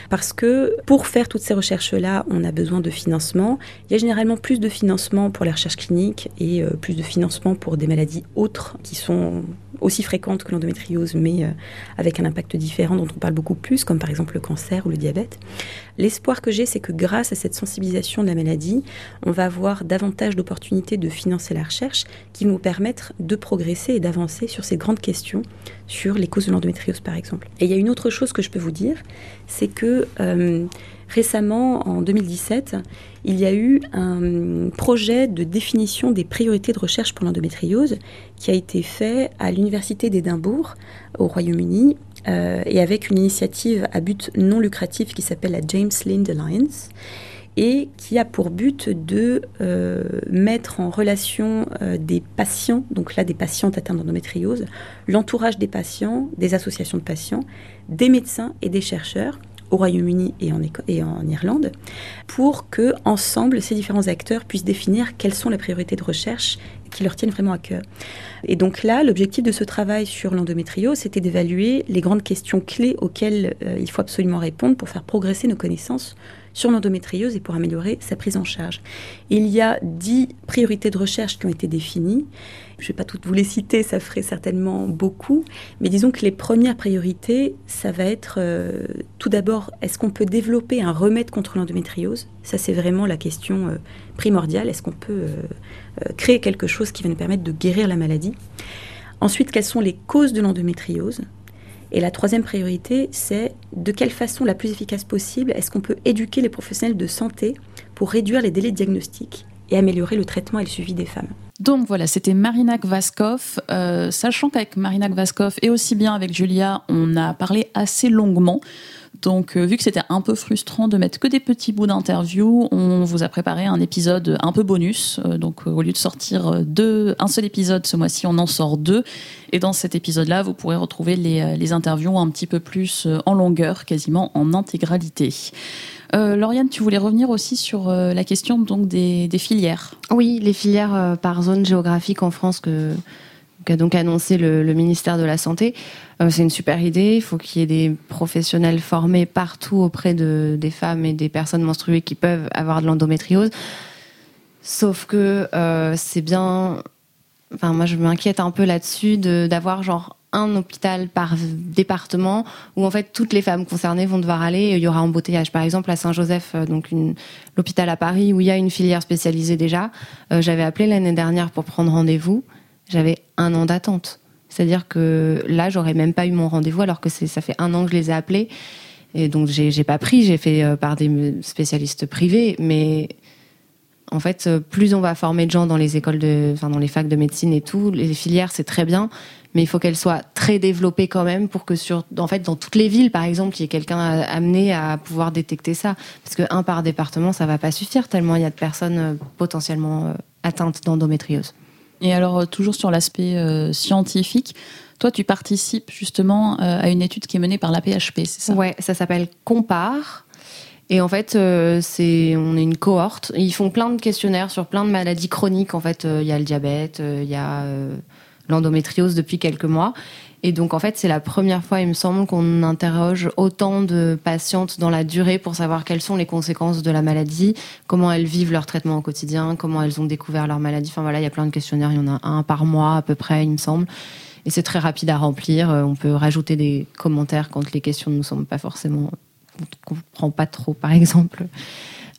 Parce que pour faire toutes ces recherches-là, on a besoin de financement. Il y a généralement plus de financement pour les recherches cliniques et euh, plus de financement pour des maladies autres qui sont aussi fréquentes que l'endométriose, mais euh, avec un impact différent dont on parle beaucoup plus, comme par exemple le cancer ou le diabète. L'espoir que j'ai, c'est que grâce à cette sensibilisation de la maladie, on va avoir davantage d'opportunités de financer la recherche qui nous permettre de progresser et d'avancer sur ces grandes questions, sur les causes de l'endométriose par exemple. Et il y a une autre chose que je peux vous dire, c'est que euh, récemment, en 2017, il y a eu un projet de définition des priorités de recherche pour l'endométriose qui a été fait à l'Université d'Édimbourg au Royaume-Uni euh, et avec une initiative à but non lucratif qui s'appelle la James Lind Alliance et qui a pour but de euh, mettre en relation euh, des patients, donc là des patientes atteintes d'endométriose, l'entourage des patients, des associations de patients, des médecins et des chercheurs au Royaume-Uni et en, et en Irlande, pour que ensemble ces différents acteurs puissent définir quelles sont les priorités de recherche qui leur tiennent vraiment à cœur. Et donc là, l'objectif de ce travail sur l'endométriose, c'était d'évaluer les grandes questions clés auxquelles euh, il faut absolument répondre pour faire progresser nos connaissances sur l'endométriose et pour améliorer sa prise en charge. Il y a dix priorités de recherche qui ont été définies. Je ne vais pas toutes vous les citer, ça ferait certainement beaucoup, mais disons que les premières priorités, ça va être euh, tout d'abord, est-ce qu'on peut développer un remède contre l'endométriose? Ça, c'est vraiment la question euh, primordiale. Est-ce qu'on peut euh, créer quelque chose qui va nous permettre de guérir la maladie? Ensuite, quelles sont les causes de l'endométriose? Et la troisième priorité, c'est de quelle façon la plus efficace possible est-ce qu'on peut éduquer les professionnels de santé pour réduire les délais de diagnostic et améliorer le traitement et le suivi des femmes? Donc voilà, c'était Marina Vaskov. Euh, sachant qu'avec Marina Vaskov et aussi bien avec Julia, on a parlé assez longuement. Donc, euh, vu que c'était un peu frustrant de mettre que des petits bouts d'interview, on vous a préparé un épisode un peu bonus. Euh, donc, au lieu de sortir deux, un seul épisode ce mois-ci, on en sort deux. Et dans cet épisode-là, vous pourrez retrouver les, interviews un petit peu plus en longueur, quasiment en intégralité. Euh, Lauriane, tu voulais revenir aussi sur euh, la question donc des, filières. Oui, les filières euh, par zone géographique en France que qu'a donc annoncé le, ministère de la Santé. c'est une super idée. Il faut qu'il y ait des professionnels formés partout auprès de, des femmes et des personnes menstruées qui peuvent avoir de l'endométriose. Sauf que c'est bien. Enfin, moi, je m'inquiète un peu là-dessus d'avoir genre un hôpital par département où en fait toutes les femmes concernées vont devoir aller il y aura embouteillage. Par exemple à Saint-Joseph, euh, donc l'hôpital à Paris où il y a une filière spécialisée déjà. Euh, j'avais appelé l'année dernière pour prendre rendez-vous. J'avais un an d'attente. C'est-à-dire que là, j'aurais même pas eu mon rendez-vous alors que ça fait un an que je les ai appelés. Et donc j'ai pas pris, j'ai fait euh, par des spécialistes privés, mais en fait, plus on va former de gens dans les écoles de, enfin dans les facs de médecine et tout, les filières c'est très bien, mais il faut qu'elle soit très développée quand même pour que en fait, dans toutes les villes, par exemple, il y ait quelqu'un amené à pouvoir détecter ça. Parce que un par département, ça va pas suffire tellement il y a de personnes euh, potentiellement euh, atteintes d'endométriose. Et alors, euh, toujours sur l'aspect scientifique, toi, tu participes justement à une étude qui est menée par la PHP, c'est ça? Ouais, ça s'appelle Compare. Et en fait, c'est on est une cohorte. Ils font plein de questionnaires sur plein de maladies chroniques. En fait, il y a le diabète, il y a l'endométriose depuis quelques mois. Et donc, en fait, c'est la première fois, il me semble, qu'on interroge autant de patientes dans la durée pour savoir quelles sont les conséquences de la maladie, comment elles vivent leur traitement au quotidien, comment elles ont découvert leur maladie. Enfin voilà, il y a plein de questionnaires, il y en a un par mois à peu près, il me semble. Et c'est très rapide à remplir. Euh, on peut rajouter des commentaires quand les questions ne nous semblent pas forcément, on ne comprend pas trop, par exemple.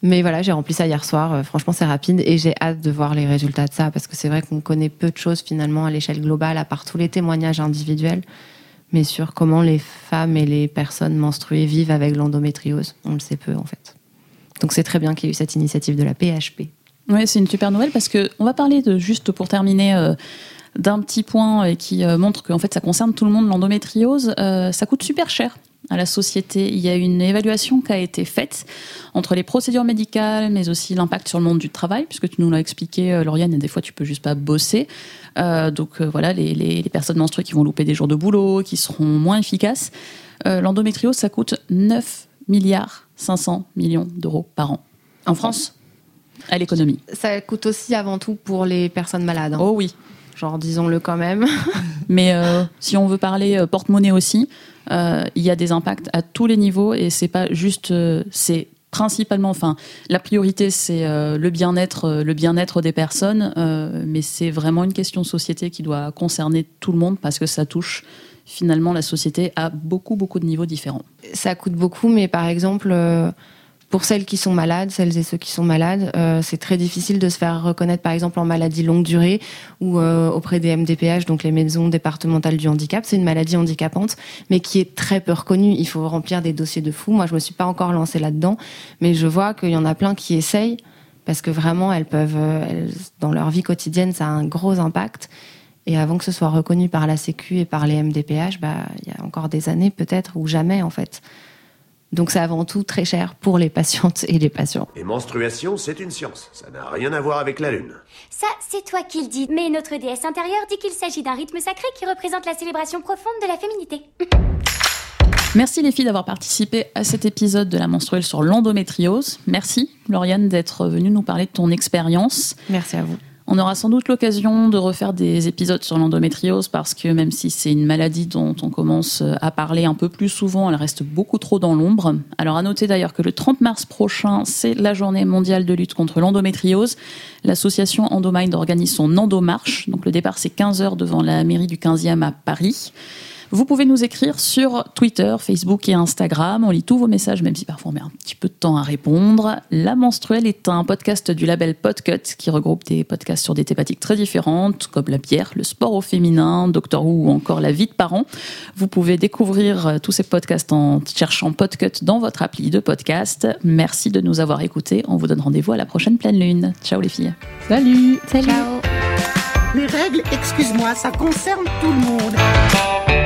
Mais voilà, j'ai rempli ça hier soir. Euh, franchement, c'est rapide et j'ai hâte de voir les résultats de ça parce que c'est vrai qu'on connaît peu de choses finalement à l'échelle globale, à part tous les témoignages individuels, mais sur comment les femmes et les personnes menstruées vivent avec l'endométriose. On le sait peu en fait. Donc c'est très bien qu'il y ait eu cette initiative de la PHP. Oui, c'est une super nouvelle parce que on va parler de juste pour terminer. Euh, d'un petit point euh, qui montre qu'en fait ça concerne tout le monde l'endométriose, ça coûte super cher à la société. Il y a une évaluation qui a été faite entre les procédures médicales, mais aussi l'impact sur le monde du travail, puisque tu nous l'as expliqué, euh, Lauriane, et des fois tu peux juste pas bosser. Euh, donc euh, voilà, les, personnes menstruées qui vont louper des jours de boulot, qui seront moins efficaces. L'endométriose, ça coûte 9 milliards 500 millions d'euros par an. En France, à l'économie. Ça coûte aussi avant tout pour les personnes malades. Hein. Oh oui. Genre, disons-le quand même. Mais si on veut parler porte-monnaie aussi, euh, il y a des impacts à tous les niveaux et c'est pas juste, euh, c'est principalement, enfin, la priorité c'est euh, le bien-être, le bien-être des personnes, mais c'est vraiment une question de société qui doit concerner tout le monde parce que ça touche finalement la société à beaucoup beaucoup de niveaux différents. Ça coûte beaucoup, mais par exemple pour celles qui sont malades, celles et ceux qui sont malades, euh, c'est très difficile de se faire reconnaître, par exemple, en maladie longue durée ou euh, auprès des MDPH, donc les maisons départementales du handicap. C'est une maladie handicapante, mais qui est très peu reconnue. Il faut remplir des dossiers de fou. Moi, je me suis pas encore lancée là-dedans, mais je vois qu'il y en a plein qui essayent parce que vraiment, elles peuvent, euh, dans leur vie quotidienne, ça a un gros impact. Et avant que ce soit reconnu par la Sécu et par les MDPH, bah, il y a encore des années peut-être ou jamais en fait. Donc c'est avant tout très cher pour les patientes et les patients. Et menstruation, c'est une science. Ça n'a rien à voir avec la lune. Ça, c'est toi qui le dis. Mais notre déesse intérieure dit qu'il s'agit d'un rythme sacré qui représente la célébration profonde de la féminité. Merci les filles d'avoir participé à cet épisode de la menstruelle sur l'endométriose. Merci Lauriane d'être venue nous parler de ton expérience. Merci à vous. On aura sans doute l'occasion de refaire des épisodes sur l'endométriose parce que même si c'est une maladie dont on commence à parler un peu plus souvent, elle reste beaucoup trop dans l'ombre. Alors à noter d'ailleurs que le 30 mars prochain, c'est la journée mondiale de lutte contre l'endométriose. L'association Endomind organise son Endomarche. Donc le départ c'est 15 heures devant la mairie du 15e à Paris. Vous pouvez nous écrire sur Twitter, Facebook et Instagram. On lit tous vos messages, même si parfois on met un petit peu de temps à répondre. La menstruelle est un podcast du label Podcut qui regroupe des podcasts sur des thématiques très différentes, comme la bière, le sport au féminin, Doctor Who ou encore la vie de parents. Vous pouvez découvrir euh, tous ces podcasts en cherchant Podcut dans votre appli de podcast. Merci de nous avoir écoutés. On vous donne rendez-vous à la prochaine pleine lune. Ciao les filles. Salut. Salut. Ciao. Les règles, excuse-moi, ça concerne tout le monde.